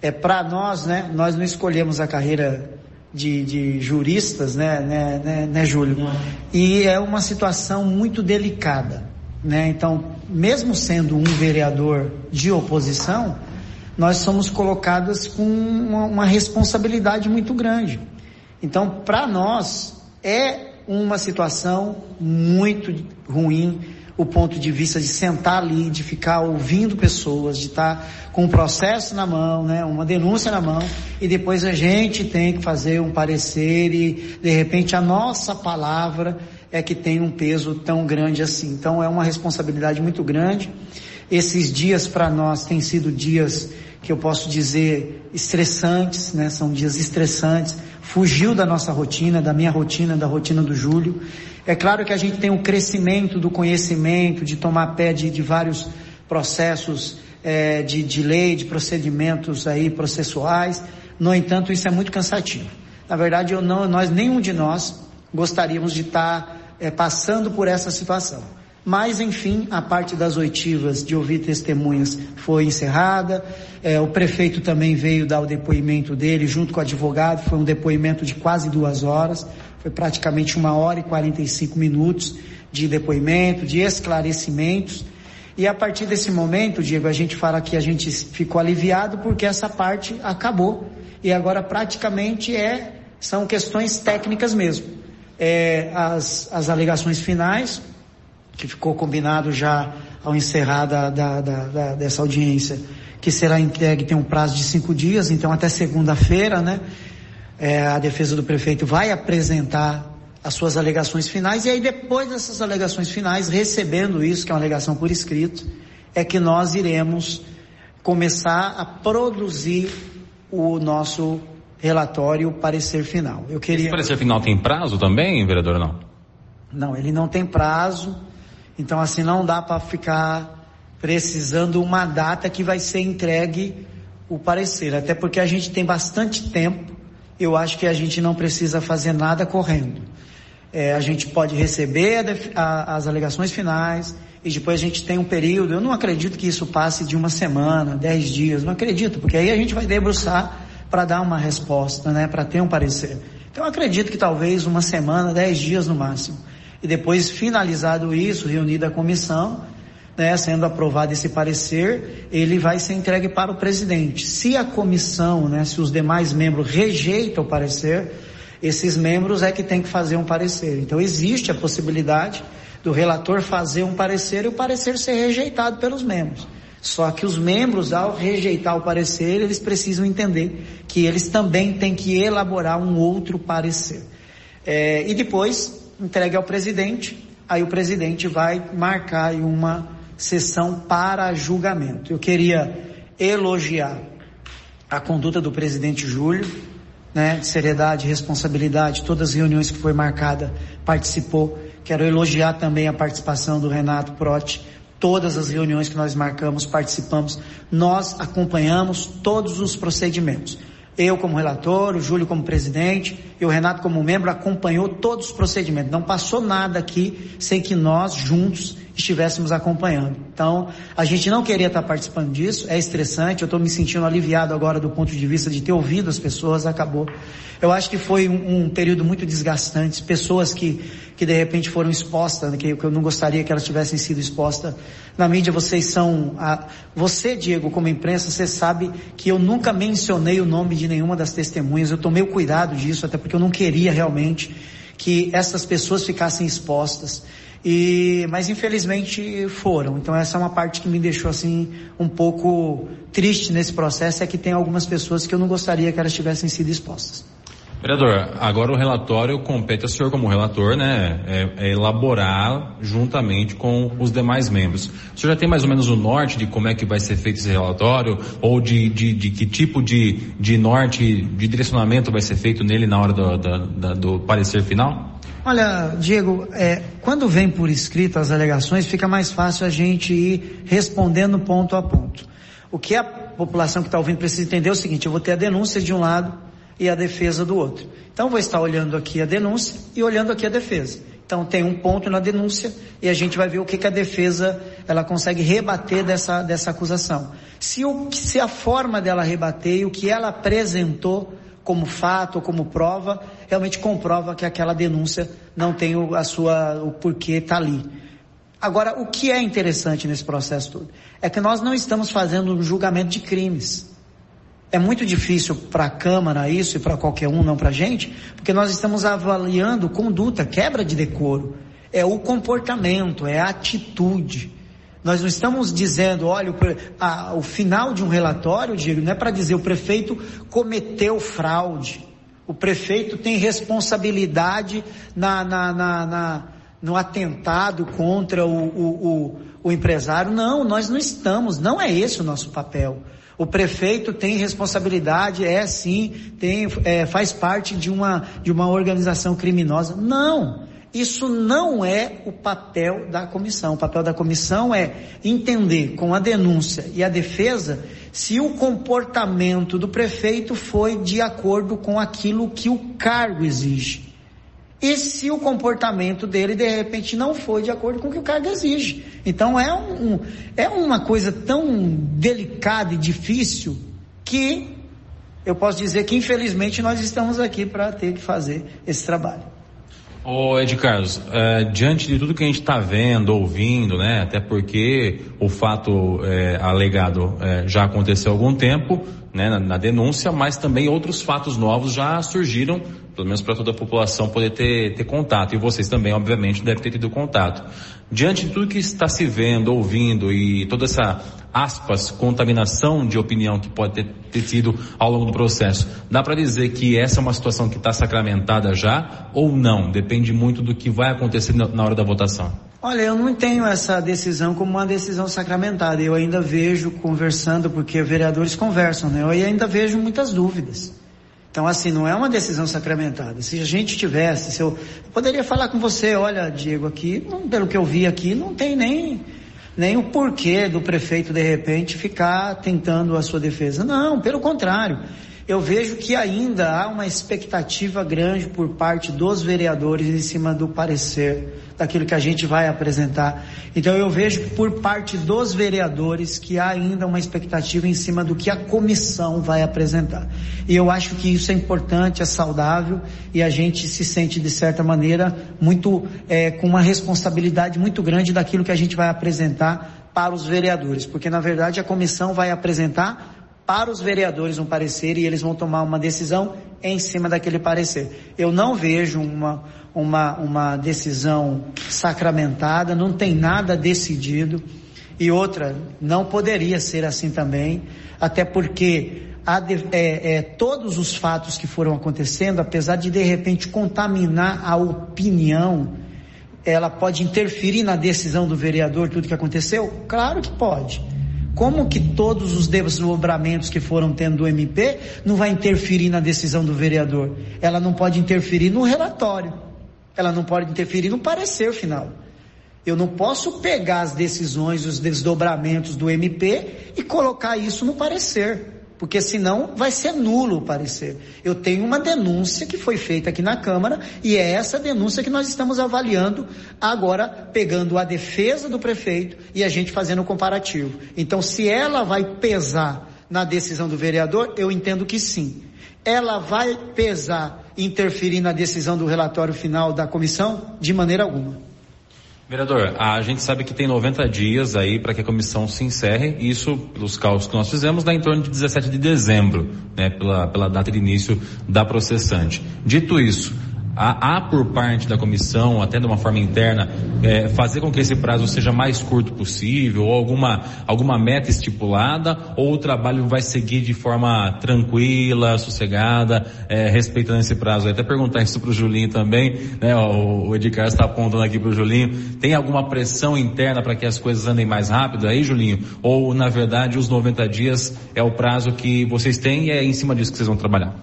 É para nós, né? Nós não escolhemos a carreira de, de juristas, né, né, né, né, Júlio? E é uma situação muito delicada. Né? Então, mesmo sendo um vereador de oposição, nós somos colocados com uma, uma responsabilidade muito grande. Então, para nós, é uma situação muito ruim o ponto de vista de sentar ali, de ficar ouvindo pessoas, de estar com um processo na mão, né, uma denúncia na mão, e depois a gente tem que fazer um parecer e de repente a nossa palavra é que tem um peso tão grande assim. Então é uma responsabilidade muito grande. Esses dias para nós têm sido dias que eu posso dizer estressantes, né? São dias estressantes. Fugiu da nossa rotina, da minha rotina, da rotina do Júlio. É claro que a gente tem um crescimento do conhecimento, de tomar pé de, de vários processos é, de, de lei, de procedimentos aí processuais. No entanto, isso é muito cansativo. Na verdade, eu não, nós nenhum de nós gostaríamos de estar é, passando por essa situação. Mas, enfim, a parte das oitivas de ouvir testemunhas foi encerrada. É, o prefeito também veio dar o depoimento dele junto com o advogado. Foi um depoimento de quase duas horas. Foi praticamente uma hora e 45 minutos de depoimento, de esclarecimentos. E a partir desse momento, Diego, a gente fala que a gente ficou aliviado porque essa parte acabou. E agora praticamente é, são questões técnicas mesmo é, as, as alegações finais, que ficou combinado já ao encerrar da, da, da, dessa audiência, que será entregue, tem um prazo de cinco dias, então até segunda-feira, né? É, a defesa do prefeito vai apresentar as suas alegações finais, e aí depois dessas alegações finais, recebendo isso, que é uma alegação por escrito, é que nós iremos começar a produzir o nosso relatório parecer final. Eu queria. Esse parecer final tem prazo também, vereador, não? Não, ele não tem prazo. Então assim não dá para ficar precisando uma data que vai ser entregue o parecer, até porque a gente tem bastante tempo. Eu acho que a gente não precisa fazer nada correndo. É, a gente pode receber a, a, as alegações finais e depois a gente tem um período. Eu não acredito que isso passe de uma semana, dez dias. Não acredito, porque aí a gente vai debruçar para dar uma resposta, né, para ter um parecer. Então eu acredito que talvez uma semana, dez dias no máximo. E depois finalizado isso, reunida a comissão, né, sendo aprovado esse parecer, ele vai ser entregue para o presidente. Se a comissão, né, se os demais membros rejeitam o parecer, esses membros é que tem que fazer um parecer. Então existe a possibilidade do relator fazer um parecer e o parecer ser rejeitado pelos membros. Só que os membros, ao rejeitar o parecer, eles precisam entender que eles também têm que elaborar um outro parecer. É, e depois entregue ao presidente, aí o presidente vai marcar uma sessão para julgamento. Eu queria elogiar a conduta do presidente Júlio, né, de seriedade, responsabilidade, todas as reuniões que foi marcada, participou. Quero elogiar também a participação do Renato Protti, todas as reuniões que nós marcamos, participamos, nós acompanhamos todos os procedimentos. Eu como relator, o Júlio como presidente e o Renato como membro acompanhou todos os procedimentos. Não passou nada aqui sem que nós juntos estivéssemos acompanhando. Então, a gente não queria estar participando disso, é estressante, eu estou me sentindo aliviado agora do ponto de vista de ter ouvido as pessoas, acabou. Eu acho que foi um, um período muito desgastante, pessoas que, que de repente foram expostas, que, que eu não gostaria que elas tivessem sido expostas. Na mídia vocês são, a, você Diego como imprensa, você sabe que eu nunca mencionei o nome de nenhuma das testemunhas, eu tomei o cuidado disso, até porque eu não queria realmente que essas pessoas ficassem expostas. E, mas infelizmente foram. Então essa é uma parte que me deixou assim um pouco triste nesse processo, é que tem algumas pessoas que eu não gostaria que elas tivessem sido expostas. Vereador, agora o relatório compete ao senhor como relator, né, é, é elaborar juntamente com os demais membros. O senhor já tem mais ou menos o norte de como é que vai ser feito esse relatório, ou de, de, de que tipo de, de norte, de direcionamento vai ser feito nele na hora do, do, do parecer final? Olha, Diego, é, quando vem por escrito as alegações, fica mais fácil a gente ir respondendo ponto a ponto. O que a população que está ouvindo precisa entender é o seguinte, eu vou ter a denúncia de um lado e a defesa do outro. Então vou estar olhando aqui a denúncia e olhando aqui a defesa. Então tem um ponto na denúncia e a gente vai ver o que, que a defesa ela consegue rebater dessa, dessa acusação. Se, o, se a forma dela rebater e o que ela apresentou como fato ou como prova, realmente comprova que aquela denúncia não tem o, a sua, o porquê está ali. Agora, o que é interessante nesse processo todo? É que nós não estamos fazendo um julgamento de crimes. É muito difícil para a Câmara isso e para qualquer um, não para a gente, porque nós estamos avaliando conduta, quebra de decoro. É o comportamento, é a atitude. Nós não estamos dizendo, olha, o, a, o final de um relatório, Diego, não é para dizer o prefeito cometeu fraude. O prefeito tem responsabilidade na, na, na, na no atentado contra o, o, o, o empresário. Não, nós não estamos, não é esse o nosso papel. O prefeito tem responsabilidade, é sim, tem, é, faz parte de uma, de uma organização criminosa. Não! Isso não é o papel da comissão. O papel da comissão é entender com a denúncia e a defesa se o comportamento do prefeito foi de acordo com aquilo que o cargo exige. E se o comportamento dele de repente não foi de acordo com o que o cargo exige. Então é, um, é uma coisa tão delicada e difícil que eu posso dizer que infelizmente nós estamos aqui para ter que fazer esse trabalho. Ô Ed Carlos, é, diante de tudo que a gente está vendo, ouvindo, né, até porque o fato é, alegado é, já aconteceu há algum tempo, né, na, na, denúncia, mas também outros fatos novos já surgiram, pelo menos para toda a população poder ter, ter contato, e vocês também, obviamente, devem ter tido contato. Diante de tudo que está se vendo, ouvindo e toda essa, aspas, contaminação de opinião que pode ter, ter tido ao longo do processo, dá para dizer que essa é uma situação que está sacramentada já ou não? Depende muito do que vai acontecer na, na hora da votação. Olha, eu não tenho essa decisão como uma decisão sacramentada. Eu ainda vejo conversando, porque vereadores conversam, né? Eu ainda vejo muitas dúvidas. Então, assim, não é uma decisão sacramentada. Se a gente tivesse, se eu, eu poderia falar com você, olha, Diego, aqui, não, pelo que eu vi aqui, não tem nem, nem o porquê do prefeito, de repente, ficar tentando a sua defesa. Não, pelo contrário eu vejo que ainda há uma expectativa grande por parte dos vereadores em cima do parecer daquilo que a gente vai apresentar. Então eu vejo por parte dos vereadores que há ainda uma expectativa em cima do que a comissão vai apresentar. E eu acho que isso é importante, é saudável e a gente se sente de certa maneira muito é, com uma responsabilidade muito grande daquilo que a gente vai apresentar para os vereadores, porque na verdade a comissão vai apresentar para os vereadores um parecer e eles vão tomar uma decisão em cima daquele parecer. Eu não vejo uma, uma, uma decisão sacramentada, não tem nada decidido. E outra, não poderia ser assim também, até porque é, é, todos os fatos que foram acontecendo, apesar de de repente contaminar a opinião, ela pode interferir na decisão do vereador, tudo que aconteceu? Claro que pode. Como que todos os desdobramentos que foram tendo do MP não vai interferir na decisão do vereador? Ela não pode interferir no relatório. Ela não pode interferir no parecer final. Eu não posso pegar as decisões, os desdobramentos do MP e colocar isso no parecer porque senão vai ser nulo o parecer. Eu tenho uma denúncia que foi feita aqui na Câmara e é essa denúncia que nós estamos avaliando agora, pegando a defesa do prefeito e a gente fazendo o comparativo. Então, se ela vai pesar na decisão do vereador, eu entendo que sim. Ela vai pesar, interferir na decisão do relatório final da comissão? De maneira alguma. Vereador, a gente sabe que tem 90 dias aí para que a comissão se encerre, isso, pelos cálculos que nós fizemos, dá em torno de 17 de dezembro, né, pela, pela data de início da processante. Dito isso, há, há por parte da comissão, até de uma forma interna, é, fazer com que esse prazo seja mais curto possível, ou alguma, alguma meta estipulada, ou o trabalho vai seguir de forma tranquila, sossegada, é, respeitando esse prazo? Até perguntar isso para o Julinho também, né? O, o Edgar está apontando aqui para o Julinho. Tem alguma pressão interna para que as coisas andem mais rápido aí, Julinho? Ou, na verdade, os 90 dias é o prazo que vocês têm e é em cima disso que vocês vão trabalhar?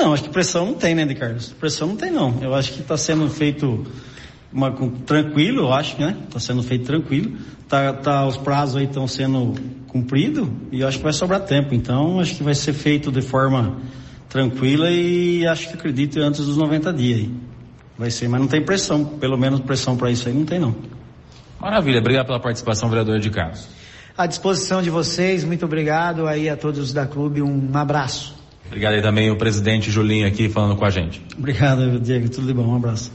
Não, acho que pressão não tem, né, de Carlos? Pressão não tem, não. Eu acho que está sendo feito uma, tranquilo, eu acho, né? Está sendo feito tranquilo. Tá, tá, os prazos aí estão sendo cumpridos e eu acho que vai sobrar tempo. Então, acho que vai ser feito de forma tranquila e acho que acredito antes dos 90 dias aí. Vai ser, mas não tem pressão. Pelo menos pressão para isso aí não tem, não. Maravilha. Obrigado pela participação, vereador de Carlos. À disposição de vocês. Muito obrigado aí a todos da clube. Um abraço. Obrigado aí também o presidente Julinho aqui falando com a gente. Obrigado, Diego. Tudo de bom. Um abraço.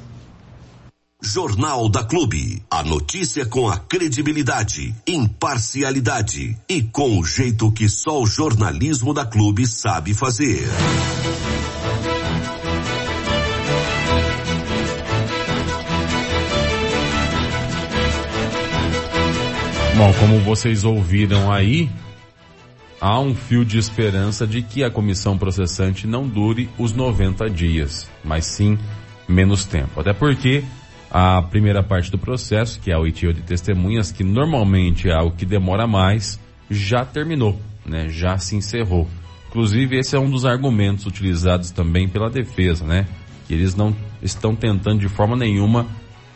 Jornal da Clube. A notícia com a credibilidade, imparcialidade e com o jeito que só o jornalismo da Clube sabe fazer. Bom, como vocês ouviram aí, há um fio de esperança de que a comissão processante não dure os 90 dias, mas sim menos tempo. Até porque a primeira parte do processo, que é o oitio de testemunhas, que normalmente é o que demora mais, já terminou, né? Já se encerrou. Inclusive, esse é um dos argumentos utilizados também pela defesa, né? Que eles não estão tentando de forma nenhuma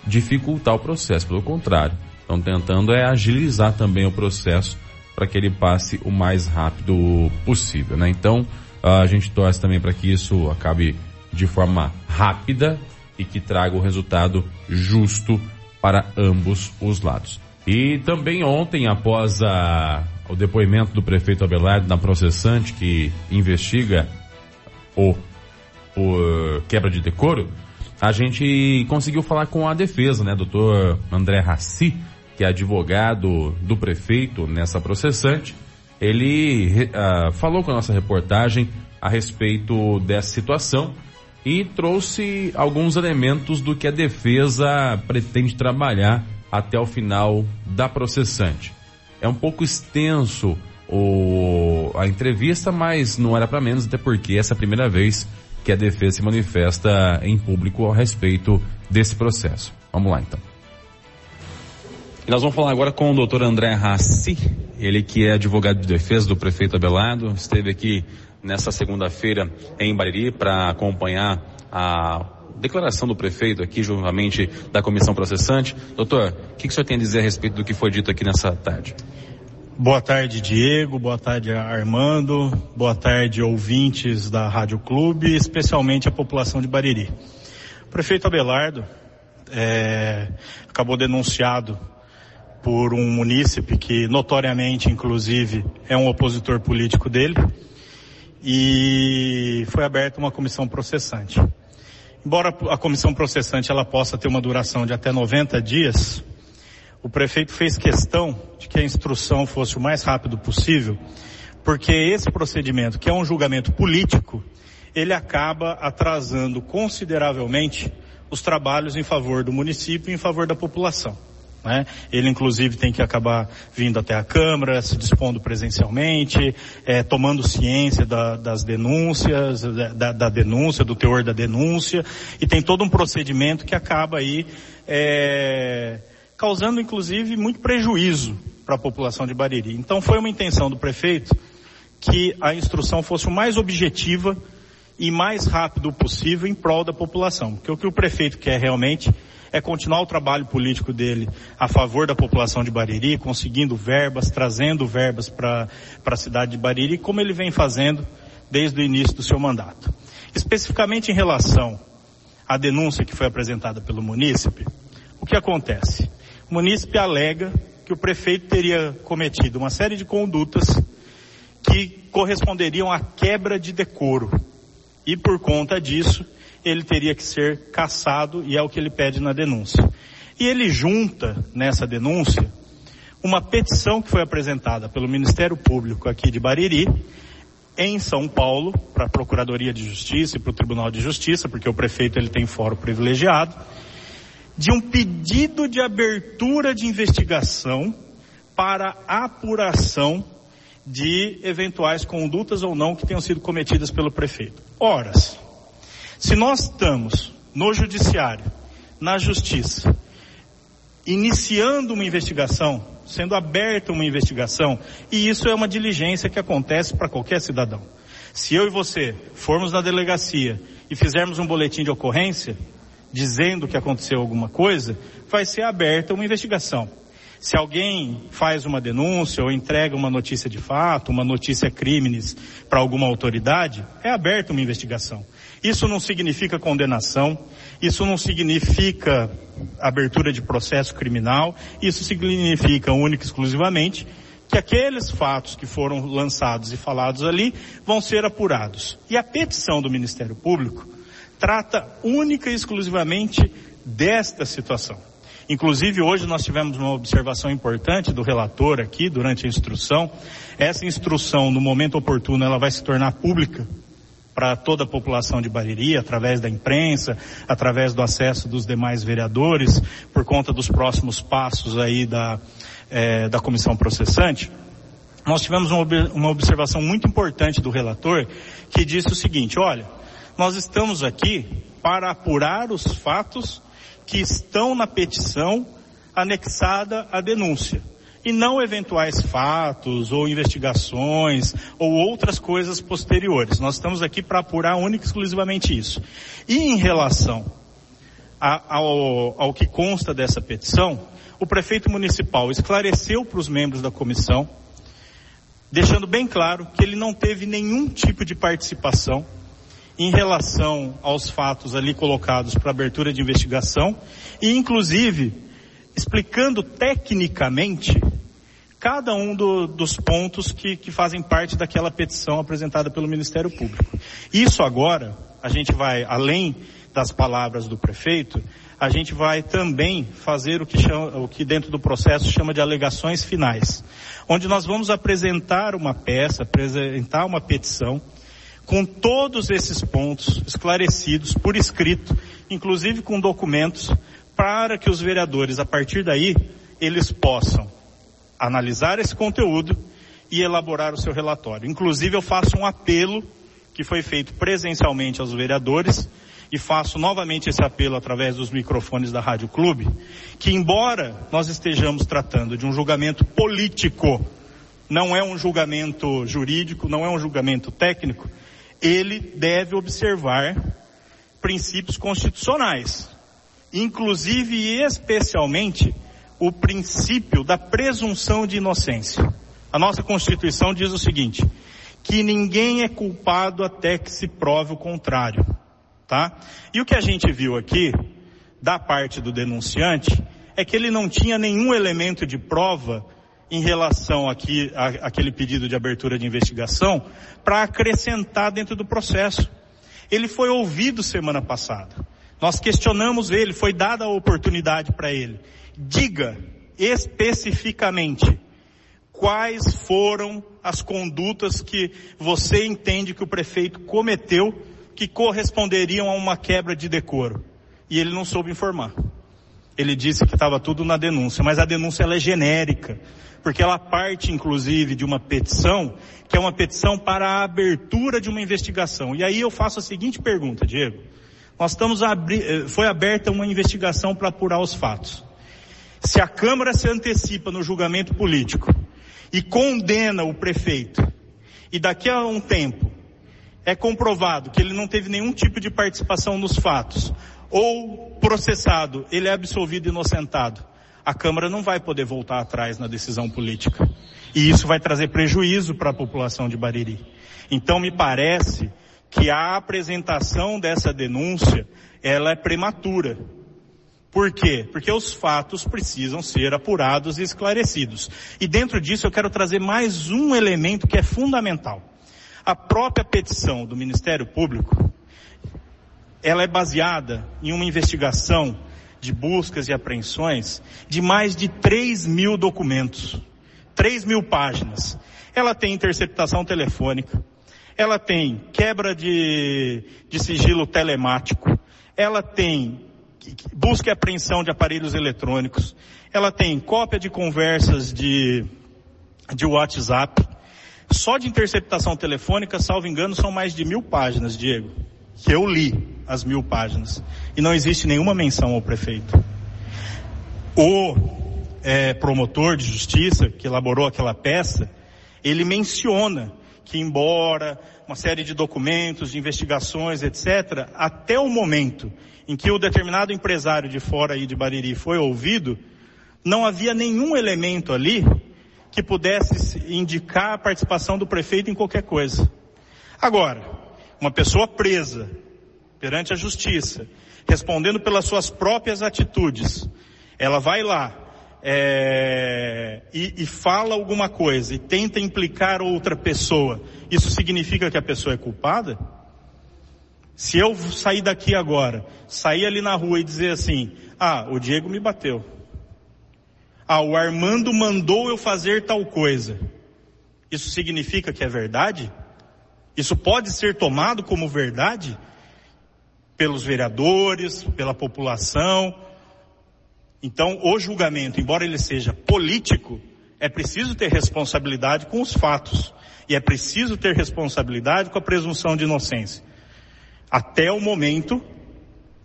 dificultar o processo, pelo contrário, estão tentando é agilizar também o processo para que ele passe o mais rápido possível, né? Então, a gente torce também para que isso acabe de forma rápida e que traga o resultado justo para ambos os lados. E também ontem, após a, o depoimento do prefeito Abelardo na processante que investiga o por quebra de decoro, a gente conseguiu falar com a defesa, né, doutor André Raci, que é advogado do prefeito nessa processante, ele uh, falou com a nossa reportagem a respeito dessa situação e trouxe alguns elementos do que a defesa pretende trabalhar até o final da processante. É um pouco extenso o, a entrevista, mas não era para menos, até porque essa é a primeira vez que a defesa se manifesta em público a respeito desse processo. Vamos lá então. E nós vamos falar agora com o doutor André Rassi, ele que é advogado de defesa do prefeito Abelardo, esteve aqui nessa segunda-feira em Bariri para acompanhar a declaração do prefeito aqui, juntamente da comissão processante. Doutor, o que, que o senhor tem a dizer a respeito do que foi dito aqui nessa tarde? Boa tarde, Diego. Boa tarde, Armando. Boa tarde, ouvintes da Rádio Clube, especialmente a população de Bariri. O prefeito Abelardo é, acabou denunciado por um munícipe que notoriamente, inclusive, é um opositor político dele e foi aberta uma comissão processante. Embora a comissão processante ela possa ter uma duração de até 90 dias, o prefeito fez questão de que a instrução fosse o mais rápido possível, porque esse procedimento, que é um julgamento político, ele acaba atrasando consideravelmente os trabalhos em favor do município e em favor da população. Né? Ele, inclusive, tem que acabar vindo até a Câmara, se dispondo presencialmente, é, tomando ciência da, das denúncias, da, da, denúncia, do teor da denúncia, e tem todo um procedimento que acaba aí é, causando, inclusive, muito prejuízo para a população de Bariri. Então, foi uma intenção do prefeito que a instrução fosse o mais objetiva e mais rápido possível em prol da população. Porque o que o prefeito quer realmente é continuar o trabalho político dele a favor da população de Bariri, conseguindo verbas, trazendo verbas para a cidade de Bariri, como ele vem fazendo desde o início do seu mandato. Especificamente em relação à denúncia que foi apresentada pelo munícipe, o que acontece? O munícipe alega que o prefeito teria cometido uma série de condutas que corresponderiam à quebra de decoro. E por conta disso, ele teria que ser caçado e é o que ele pede na denúncia. E ele junta nessa denúncia uma petição que foi apresentada pelo Ministério Público aqui de Bariri, em São Paulo, para a Procuradoria de Justiça e para o Tribunal de Justiça, porque o prefeito ele tem fórum privilegiado, de um pedido de abertura de investigação para apuração de eventuais condutas ou não que tenham sido cometidas pelo prefeito. Horas. Se nós estamos no judiciário, na justiça, iniciando uma investigação, sendo aberta uma investigação, e isso é uma diligência que acontece para qualquer cidadão. Se eu e você formos na delegacia e fizermos um boletim de ocorrência, dizendo que aconteceu alguma coisa, vai ser aberta uma investigação. Se alguém faz uma denúncia ou entrega uma notícia de fato, uma notícia crimes para alguma autoridade, é aberta uma investigação. Isso não significa condenação, isso não significa abertura de processo criminal, isso significa única e exclusivamente que aqueles fatos que foram lançados e falados ali vão ser apurados. E a petição do Ministério Público trata única e exclusivamente desta situação. Inclusive hoje nós tivemos uma observação importante do relator aqui durante a instrução. Essa instrução, no momento oportuno, ela vai se tornar pública para toda a população de Bariri, através da imprensa, através do acesso dos demais vereadores, por conta dos próximos passos aí da, é, da comissão processante, nós tivemos uma, uma observação muito importante do relator que disse o seguinte, olha, nós estamos aqui para apurar os fatos que estão na petição anexada à denúncia e não eventuais fatos ou investigações ou outras coisas posteriores. Nós estamos aqui para apurar única e exclusivamente isso. E em relação a, ao, ao que consta dessa petição, o prefeito municipal esclareceu para os membros da comissão, deixando bem claro que ele não teve nenhum tipo de participação em relação aos fatos ali colocados para abertura de investigação e inclusive explicando tecnicamente cada um do, dos pontos que, que fazem parte daquela petição apresentada pelo Ministério Público. Isso agora, a gente vai, além das palavras do prefeito, a gente vai também fazer o que, chama, o que dentro do processo chama de alegações finais, onde nós vamos apresentar uma peça, apresentar uma petição, com todos esses pontos esclarecidos por escrito, inclusive com documentos, para que os vereadores, a partir daí, eles possam analisar esse conteúdo e elaborar o seu relatório. Inclusive, eu faço um apelo que foi feito presencialmente aos vereadores e faço novamente esse apelo através dos microfones da Rádio Clube, que embora nós estejamos tratando de um julgamento político, não é um julgamento jurídico, não é um julgamento técnico, ele deve observar princípios constitucionais, inclusive e especialmente o princípio da presunção de inocência. A nossa Constituição diz o seguinte, que ninguém é culpado até que se prove o contrário, tá? E o que a gente viu aqui, da parte do denunciante, é que ele não tinha nenhum elemento de prova em relação aqui, aquele pedido de abertura de investigação para acrescentar dentro do processo. Ele foi ouvido semana passada. Nós questionamos ele, foi dada a oportunidade para ele. Diga especificamente quais foram as condutas que você entende que o prefeito cometeu que corresponderiam a uma quebra de decoro. E ele não soube informar. Ele disse que estava tudo na denúncia, mas a denúncia ela é genérica, porque ela parte inclusive de uma petição, que é uma petição para a abertura de uma investigação. E aí eu faço a seguinte pergunta, Diego. Nós estamos abri... Eh, foi aberta uma investigação para apurar os fatos. Se a Câmara se antecipa no julgamento político e condena o prefeito, e daqui a um tempo é comprovado que ele não teve nenhum tipo de participação nos fatos, ou processado, ele é absolvido e inocentado, a Câmara não vai poder voltar atrás na decisão política. E isso vai trazer prejuízo para a população de Bariri. Então me parece que a apresentação dessa denúncia, ela é prematura. Por quê? Porque os fatos precisam ser apurados e esclarecidos. E dentro disso eu quero trazer mais um elemento que é fundamental. A própria petição do Ministério Público, ela é baseada em uma investigação de buscas e apreensões de mais de 3 mil documentos. 3 mil páginas. Ela tem interceptação telefônica, ela tem quebra de, de sigilo telemático, ela tem busca e apreensão de aparelhos eletrônicos, ela tem cópia de conversas de, de WhatsApp. Só de interceptação telefônica, salvo engano, são mais de mil páginas, Diego. Que eu li as mil páginas. E não existe nenhuma menção ao prefeito. O é, promotor de justiça que elaborou aquela peça, ele menciona que embora uma série de documentos, de investigações, etc., até o momento em que o determinado empresário de fora aí de Bariri foi ouvido, não havia nenhum elemento ali que pudesse indicar a participação do prefeito em qualquer coisa. Agora, uma pessoa presa perante a justiça, respondendo pelas suas próprias atitudes, ela vai lá é, e, e fala alguma coisa e tenta implicar outra pessoa, isso significa que a pessoa é culpada? Se eu sair daqui agora, sair ali na rua e dizer assim, ah, o Diego me bateu. Ah, o Armando mandou eu fazer tal coisa. Isso significa que é verdade? Isso pode ser tomado como verdade? Pelos vereadores, pela população. Então, o julgamento, embora ele seja político, é preciso ter responsabilidade com os fatos. E é preciso ter responsabilidade com a presunção de inocência. Até o momento,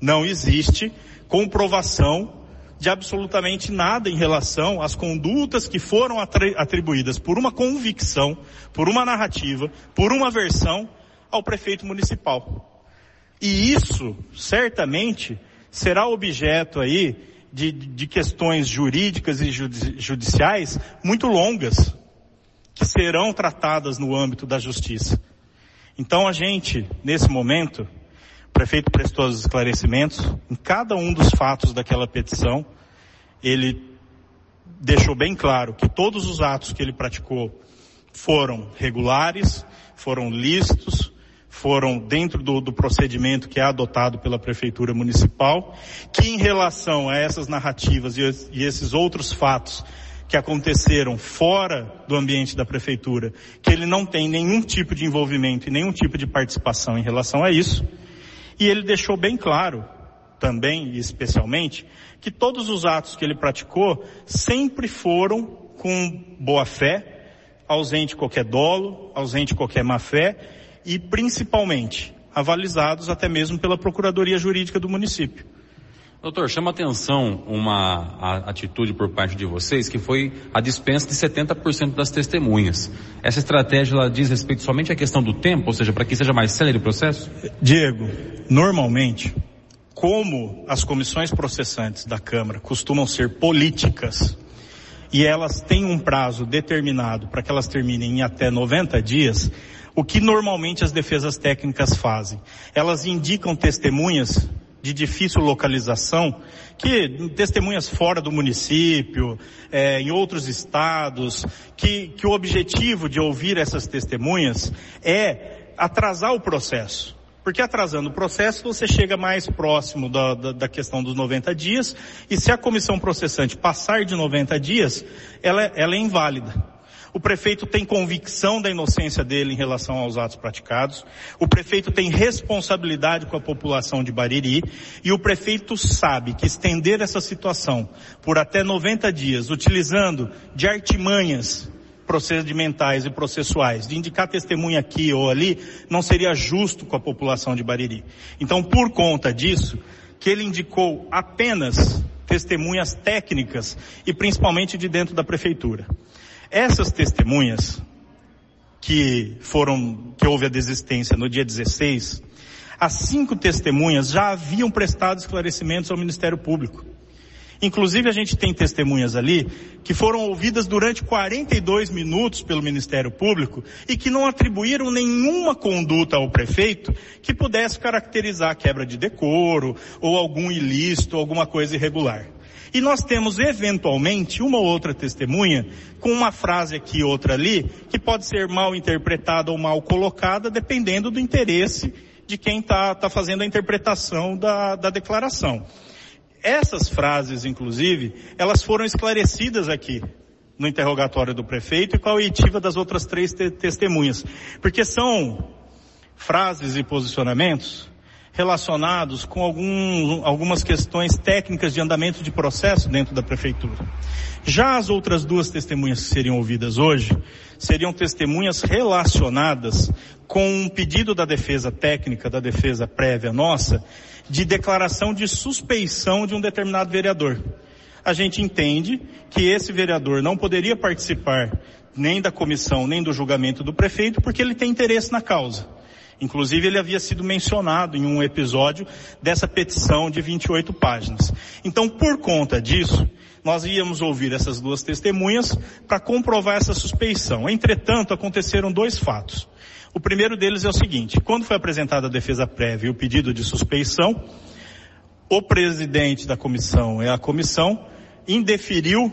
não existe comprovação de absolutamente nada em relação às condutas que foram atribuídas por uma convicção, por uma narrativa, por uma versão ao prefeito municipal. E isso, certamente, será objeto aí de, de questões jurídicas e judiciais muito longas, que serão tratadas no âmbito da justiça. Então a gente, nesse momento, o prefeito prestou os esclarecimentos em cada um dos fatos daquela petição. Ele deixou bem claro que todos os atos que ele praticou foram regulares, foram lícitos, foram dentro do, do, procedimento que é adotado pela Prefeitura Municipal, que em relação a essas narrativas e, e esses outros fatos que aconteceram fora do ambiente da prefeitura, que ele não tem nenhum tipo de envolvimento e nenhum tipo de participação em relação a isso. E ele deixou bem claro, também e especialmente, que todos os atos que ele praticou sempre foram com boa fé, ausente qualquer dolo, ausente qualquer má fé e principalmente avalizados até mesmo pela Procuradoria Jurídica do município. Doutor, chama atenção uma atitude por parte de vocês que foi a dispensa de 70% das testemunhas. Essa estratégia ela diz respeito somente à questão do tempo, ou seja, para que seja mais célere o processo? Diego, normalmente, como as comissões processantes da Câmara costumam ser políticas e elas têm um prazo determinado para que elas terminem em até 90 dias, o que normalmente as defesas técnicas fazem? Elas indicam testemunhas de difícil localização, que testemunhas fora do município, é, em outros estados, que, que o objetivo de ouvir essas testemunhas é atrasar o processo. Porque atrasando o processo, você chega mais próximo da, da, da, questão dos 90 dias, e se a comissão processante passar de 90 dias, ela, ela é inválida. O prefeito tem convicção da inocência dele em relação aos atos praticados. O prefeito tem responsabilidade com a população de Bariri. E o prefeito sabe que estender essa situação por até 90 dias, utilizando de artimanhas procedimentais e processuais, de indicar testemunha aqui ou ali, não seria justo com a população de Bariri. Então, por conta disso, que ele indicou apenas testemunhas técnicas e principalmente de dentro da prefeitura. Essas testemunhas que foram, que houve a desistência no dia 16, as cinco testemunhas já haviam prestado esclarecimentos ao Ministério Público. Inclusive a gente tem testemunhas ali que foram ouvidas durante 42 minutos pelo Ministério Público e que não atribuíram nenhuma conduta ao prefeito que pudesse caracterizar quebra de decoro ou algum ilícito, alguma coisa irregular. E nós temos eventualmente uma ou outra testemunha com uma frase aqui outra ali que pode ser mal interpretada ou mal colocada dependendo do interesse de quem está tá fazendo a interpretação da, da declaração. Essas frases, inclusive, elas foram esclarecidas aqui no interrogatório do prefeito e com a oitiva das outras três te testemunhas. Porque são frases e posicionamentos relacionados com algum, algumas questões técnicas de andamento de processo dentro da prefeitura. Já as outras duas testemunhas que seriam ouvidas hoje seriam testemunhas relacionadas com um pedido da defesa técnica, da defesa prévia nossa, de declaração de suspeição de um determinado vereador. A gente entende que esse vereador não poderia participar nem da comissão, nem do julgamento do prefeito, porque ele tem interesse na causa. Inclusive, ele havia sido mencionado em um episódio dessa petição de 28 páginas. Então, por conta disso, nós íamos ouvir essas duas testemunhas para comprovar essa suspeição. Entretanto, aconteceram dois fatos. O primeiro deles é o seguinte, quando foi apresentada a defesa prévia e o pedido de suspeição, o presidente da comissão e a comissão indeferiu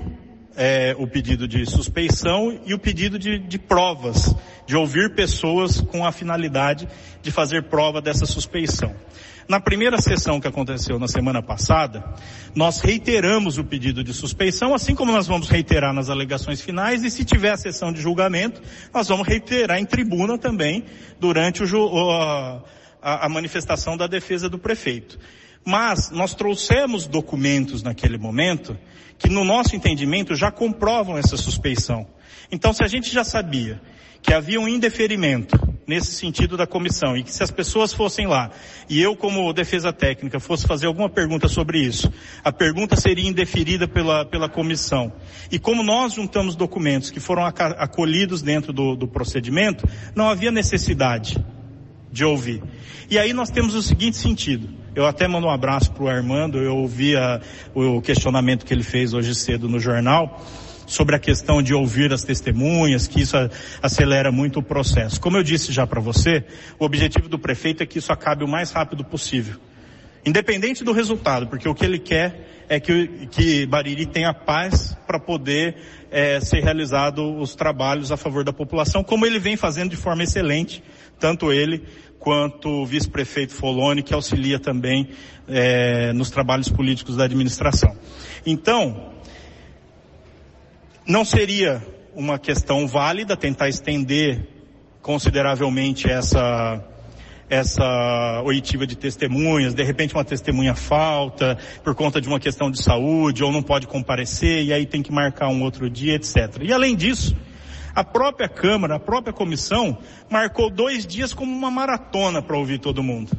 é, o pedido de suspeição e o pedido de, de provas, de ouvir pessoas com a finalidade de fazer prova dessa suspeição. Na primeira sessão que aconteceu na semana passada, nós reiteramos o pedido de suspeição, assim como nós vamos reiterar nas alegações finais, e se tiver a sessão de julgamento, nós vamos reiterar em tribuna também durante o, a, a manifestação da defesa do prefeito. Mas nós trouxemos documentos naquele momento que no nosso entendimento já comprovam essa suspeição. Então se a gente já sabia que havia um indeferimento nesse sentido da comissão e que se as pessoas fossem lá e eu como defesa técnica fosse fazer alguma pergunta sobre isso, a pergunta seria indeferida pela, pela comissão. E como nós juntamos documentos que foram acolhidos dentro do, do procedimento, não havia necessidade de ouvir. E aí nós temos o seguinte sentido. Eu até mando um abraço para o Armando, eu ouvi a, o questionamento que ele fez hoje cedo no jornal sobre a questão de ouvir as testemunhas, que isso acelera muito o processo. Como eu disse já para você, o objetivo do prefeito é que isso acabe o mais rápido possível. Independente do resultado, porque o que ele quer é que, que Bariri tenha paz para poder é, ser realizado os trabalhos a favor da população, como ele vem fazendo de forma excelente, tanto ele quanto o vice-prefeito Foloni, que auxilia também é, nos trabalhos políticos da administração. Então, não seria uma questão válida tentar estender consideravelmente essa essa oitiva de testemunhas, de repente uma testemunha falta por conta de uma questão de saúde ou não pode comparecer e aí tem que marcar um outro dia, etc. E além disso, A própria Câmara, a própria comissão, marcou dois dias como uma maratona para ouvir todo mundo.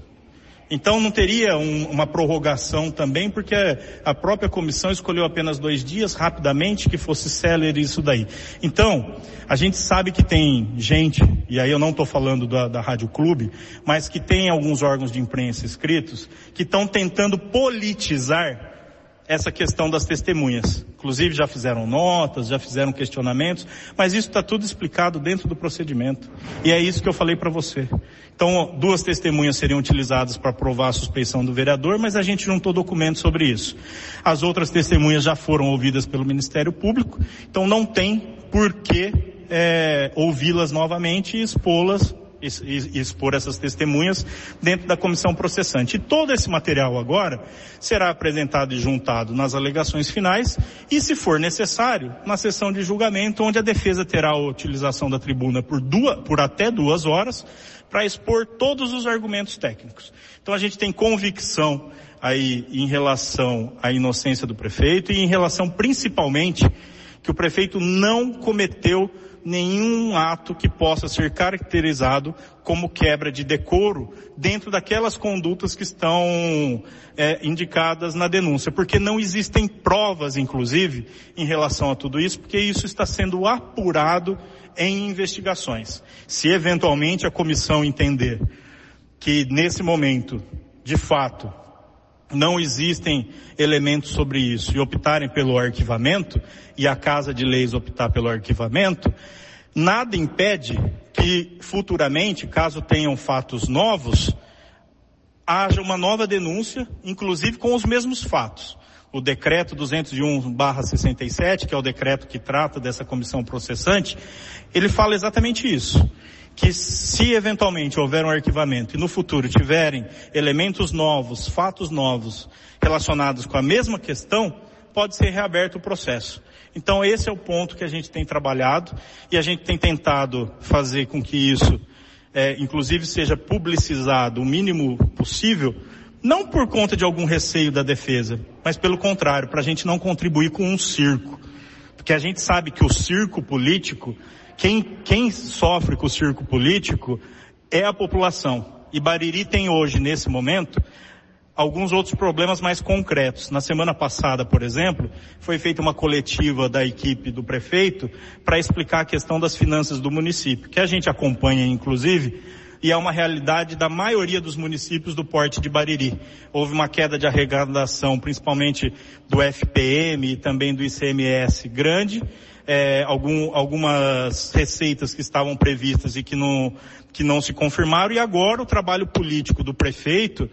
Então não teria um, uma prorrogação também, porque a própria comissão escolheu apenas dois dias, rapidamente, que fosse célere isso daí. Então, a gente sabe que tem gente, e aí eu não estou falando da, da Rádio Clube, mas que tem alguns órgãos de imprensa escritos, que estão tentando politizar essa questão das testemunhas. Inclusive já fizeram notas, já fizeram questionamentos, mas isso está tudo explicado dentro do procedimento. E é isso que eu falei para você. Então, duas testemunhas seriam utilizadas para provar a suspeição do vereador, mas a gente juntou documentos sobre isso. As outras testemunhas já foram ouvidas pelo Ministério Público, então não tem por que é, ouvi-las novamente e expô-las expor essas testemunhas dentro da comissão processante. E todo esse material agora será apresentado e juntado nas alegações finais e, se for necessário, na sessão de julgamento, onde a defesa terá a utilização da tribuna por, duas, por até duas horas para expor todos os argumentos técnicos. Então a gente tem convicção aí em relação à inocência do prefeito e em relação principalmente que o prefeito não cometeu nenhum ato que possa ser caracterizado como quebra de decoro dentro daquelas condutas que estão é, indicadas na denúncia, porque não existem provas, inclusive, em relação a tudo isso, porque isso está sendo apurado em investigações. Se eventualmente a comissão entender que nesse momento, de fato, não existem elementos sobre isso e optarem pelo arquivamento, e a Casa de Leis optar pelo arquivamento, nada impede que futuramente, caso tenham fatos novos, haja uma nova denúncia, inclusive com os mesmos fatos. O decreto 201/67, que é o decreto que trata dessa comissão processante, ele fala exatamente isso que se eventualmente houver um arquivamento e no futuro tiverem elementos novos, fatos novos relacionados com a mesma questão, pode ser reaberto o processo. Então esse é o ponto que a gente tem trabalhado e a gente tem tentado fazer com que isso, é, inclusive, seja publicizado o mínimo possível, não por conta de algum receio da defesa, mas pelo contrário, para a gente não contribuir com um circo. Porque a gente sabe que o circo político quem, quem sofre com o circo político é a população. E Bariri tem hoje, nesse momento, alguns outros problemas mais concretos. Na semana passada, por exemplo, foi feita uma coletiva da equipe do prefeito para explicar a questão das finanças do município, que a gente acompanha, inclusive, e é uma realidade da maioria dos municípios do porte de Bariri. Houve uma queda de arrecadação, principalmente do FPM e também do ICMS grande, é, algum, algumas receitas que estavam previstas e que não, que não se confirmaram, e agora o trabalho político do prefeito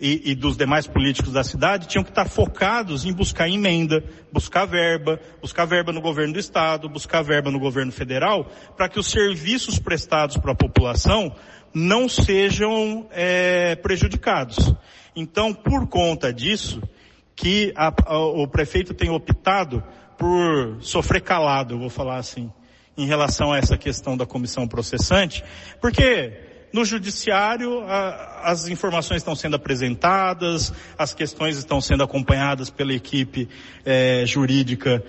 e, e, dos demais políticos da cidade tinham que estar focados em buscar emenda, buscar verba, buscar verba no governo do estado, buscar verba no governo federal, para que os serviços prestados para a população não sejam é, prejudicados. Então, por conta disso, que a, a, o prefeito tem optado por sofrer calado, eu vou falar assim, em relação a essa questão da comissão processante, porque no judiciário a, as informações estão sendo apresentadas, as questões estão sendo acompanhadas pela equipe é, jurídica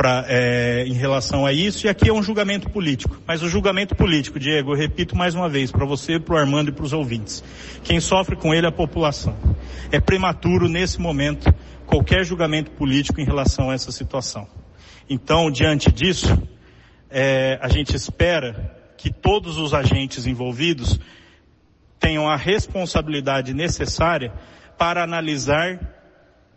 pra, é, em relação a isso, e aqui é um julgamento político. Mas o julgamento político, Diego, eu repito mais uma vez para você, para o Armando e para os ouvintes. Quem sofre com ele é a população. É prematuro nesse momento qualquer julgamento político em relação a essa situação. Então, diante disso, é, a gente espera que todos os agentes envolvidos tenham a responsabilidade necessária para analisar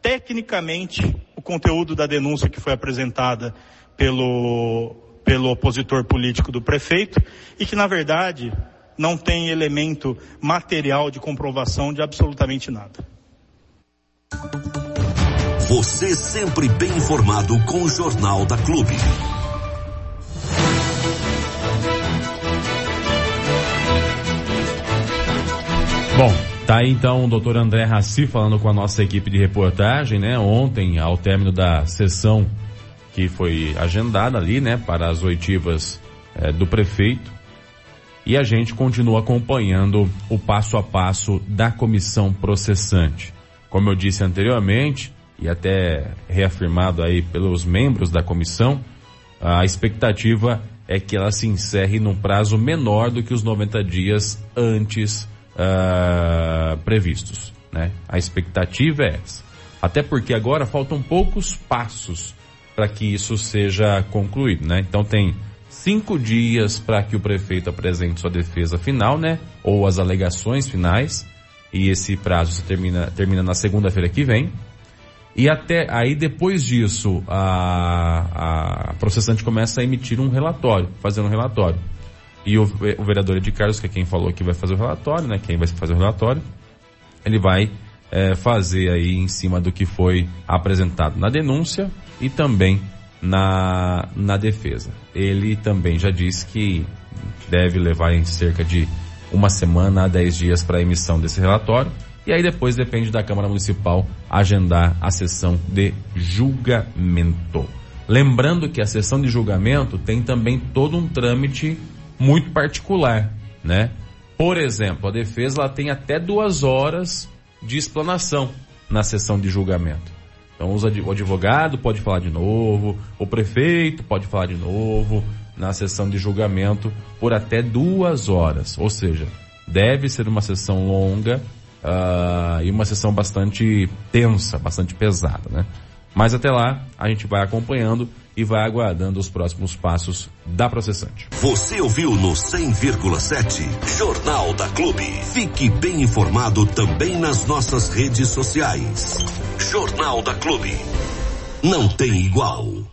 tecnicamente o conteúdo da denúncia que foi apresentada pelo, pelo opositor político do prefeito e que, na verdade, não tem elemento material de comprovação de absolutamente nada. Você sempre bem informado com o Jornal da Clube. Bom, tá aí então o doutor André Raci falando com a nossa equipe de reportagem, né? Ontem, ao término da sessão que foi agendada ali, né? Para as oitivas é, do prefeito. E a gente continua acompanhando o passo a passo da comissão processante. Como eu disse anteriormente, e até reafirmado aí pelos membros da comissão, a expectativa é que ela se encerre num prazo menor do que os 90 dias antes uh, previstos. Né? A expectativa é essa. Até porque agora faltam poucos passos para que isso seja concluído. Né? Então tem cinco dias para que o prefeito apresente sua defesa final, né? Ou as alegações finais. E esse prazo termina, termina na segunda-feira que vem. E até aí depois disso a, a processante começa a emitir um relatório, fazendo um relatório. E o, o vereador Ed Carlos, que é quem falou que vai fazer o relatório, né? Quem vai fazer o relatório, ele vai é, fazer aí em cima do que foi apresentado na denúncia e também na, na defesa. Ele também já disse que deve levar em cerca de uma semana a dez dias para a emissão desse relatório. E aí depois depende da Câmara Municipal agendar a sessão de julgamento. Lembrando que a sessão de julgamento tem também todo um trâmite muito particular, né? Por exemplo, a defesa ela tem até duas horas de explanação na sessão de julgamento. Então o advogado pode falar de novo, o prefeito pode falar de novo na sessão de julgamento por até duas horas. Ou seja, deve ser uma sessão longa uh, e uma sessão bastante tensa, bastante pesada, né? Mas até lá a gente vai acompanhando e vai aguardando os próximos passos da processante. Você ouviu no 100,7 Jornal da Clube. Fique bem informado também nas nossas redes sociais. Jornal da Clube. Não tem igual.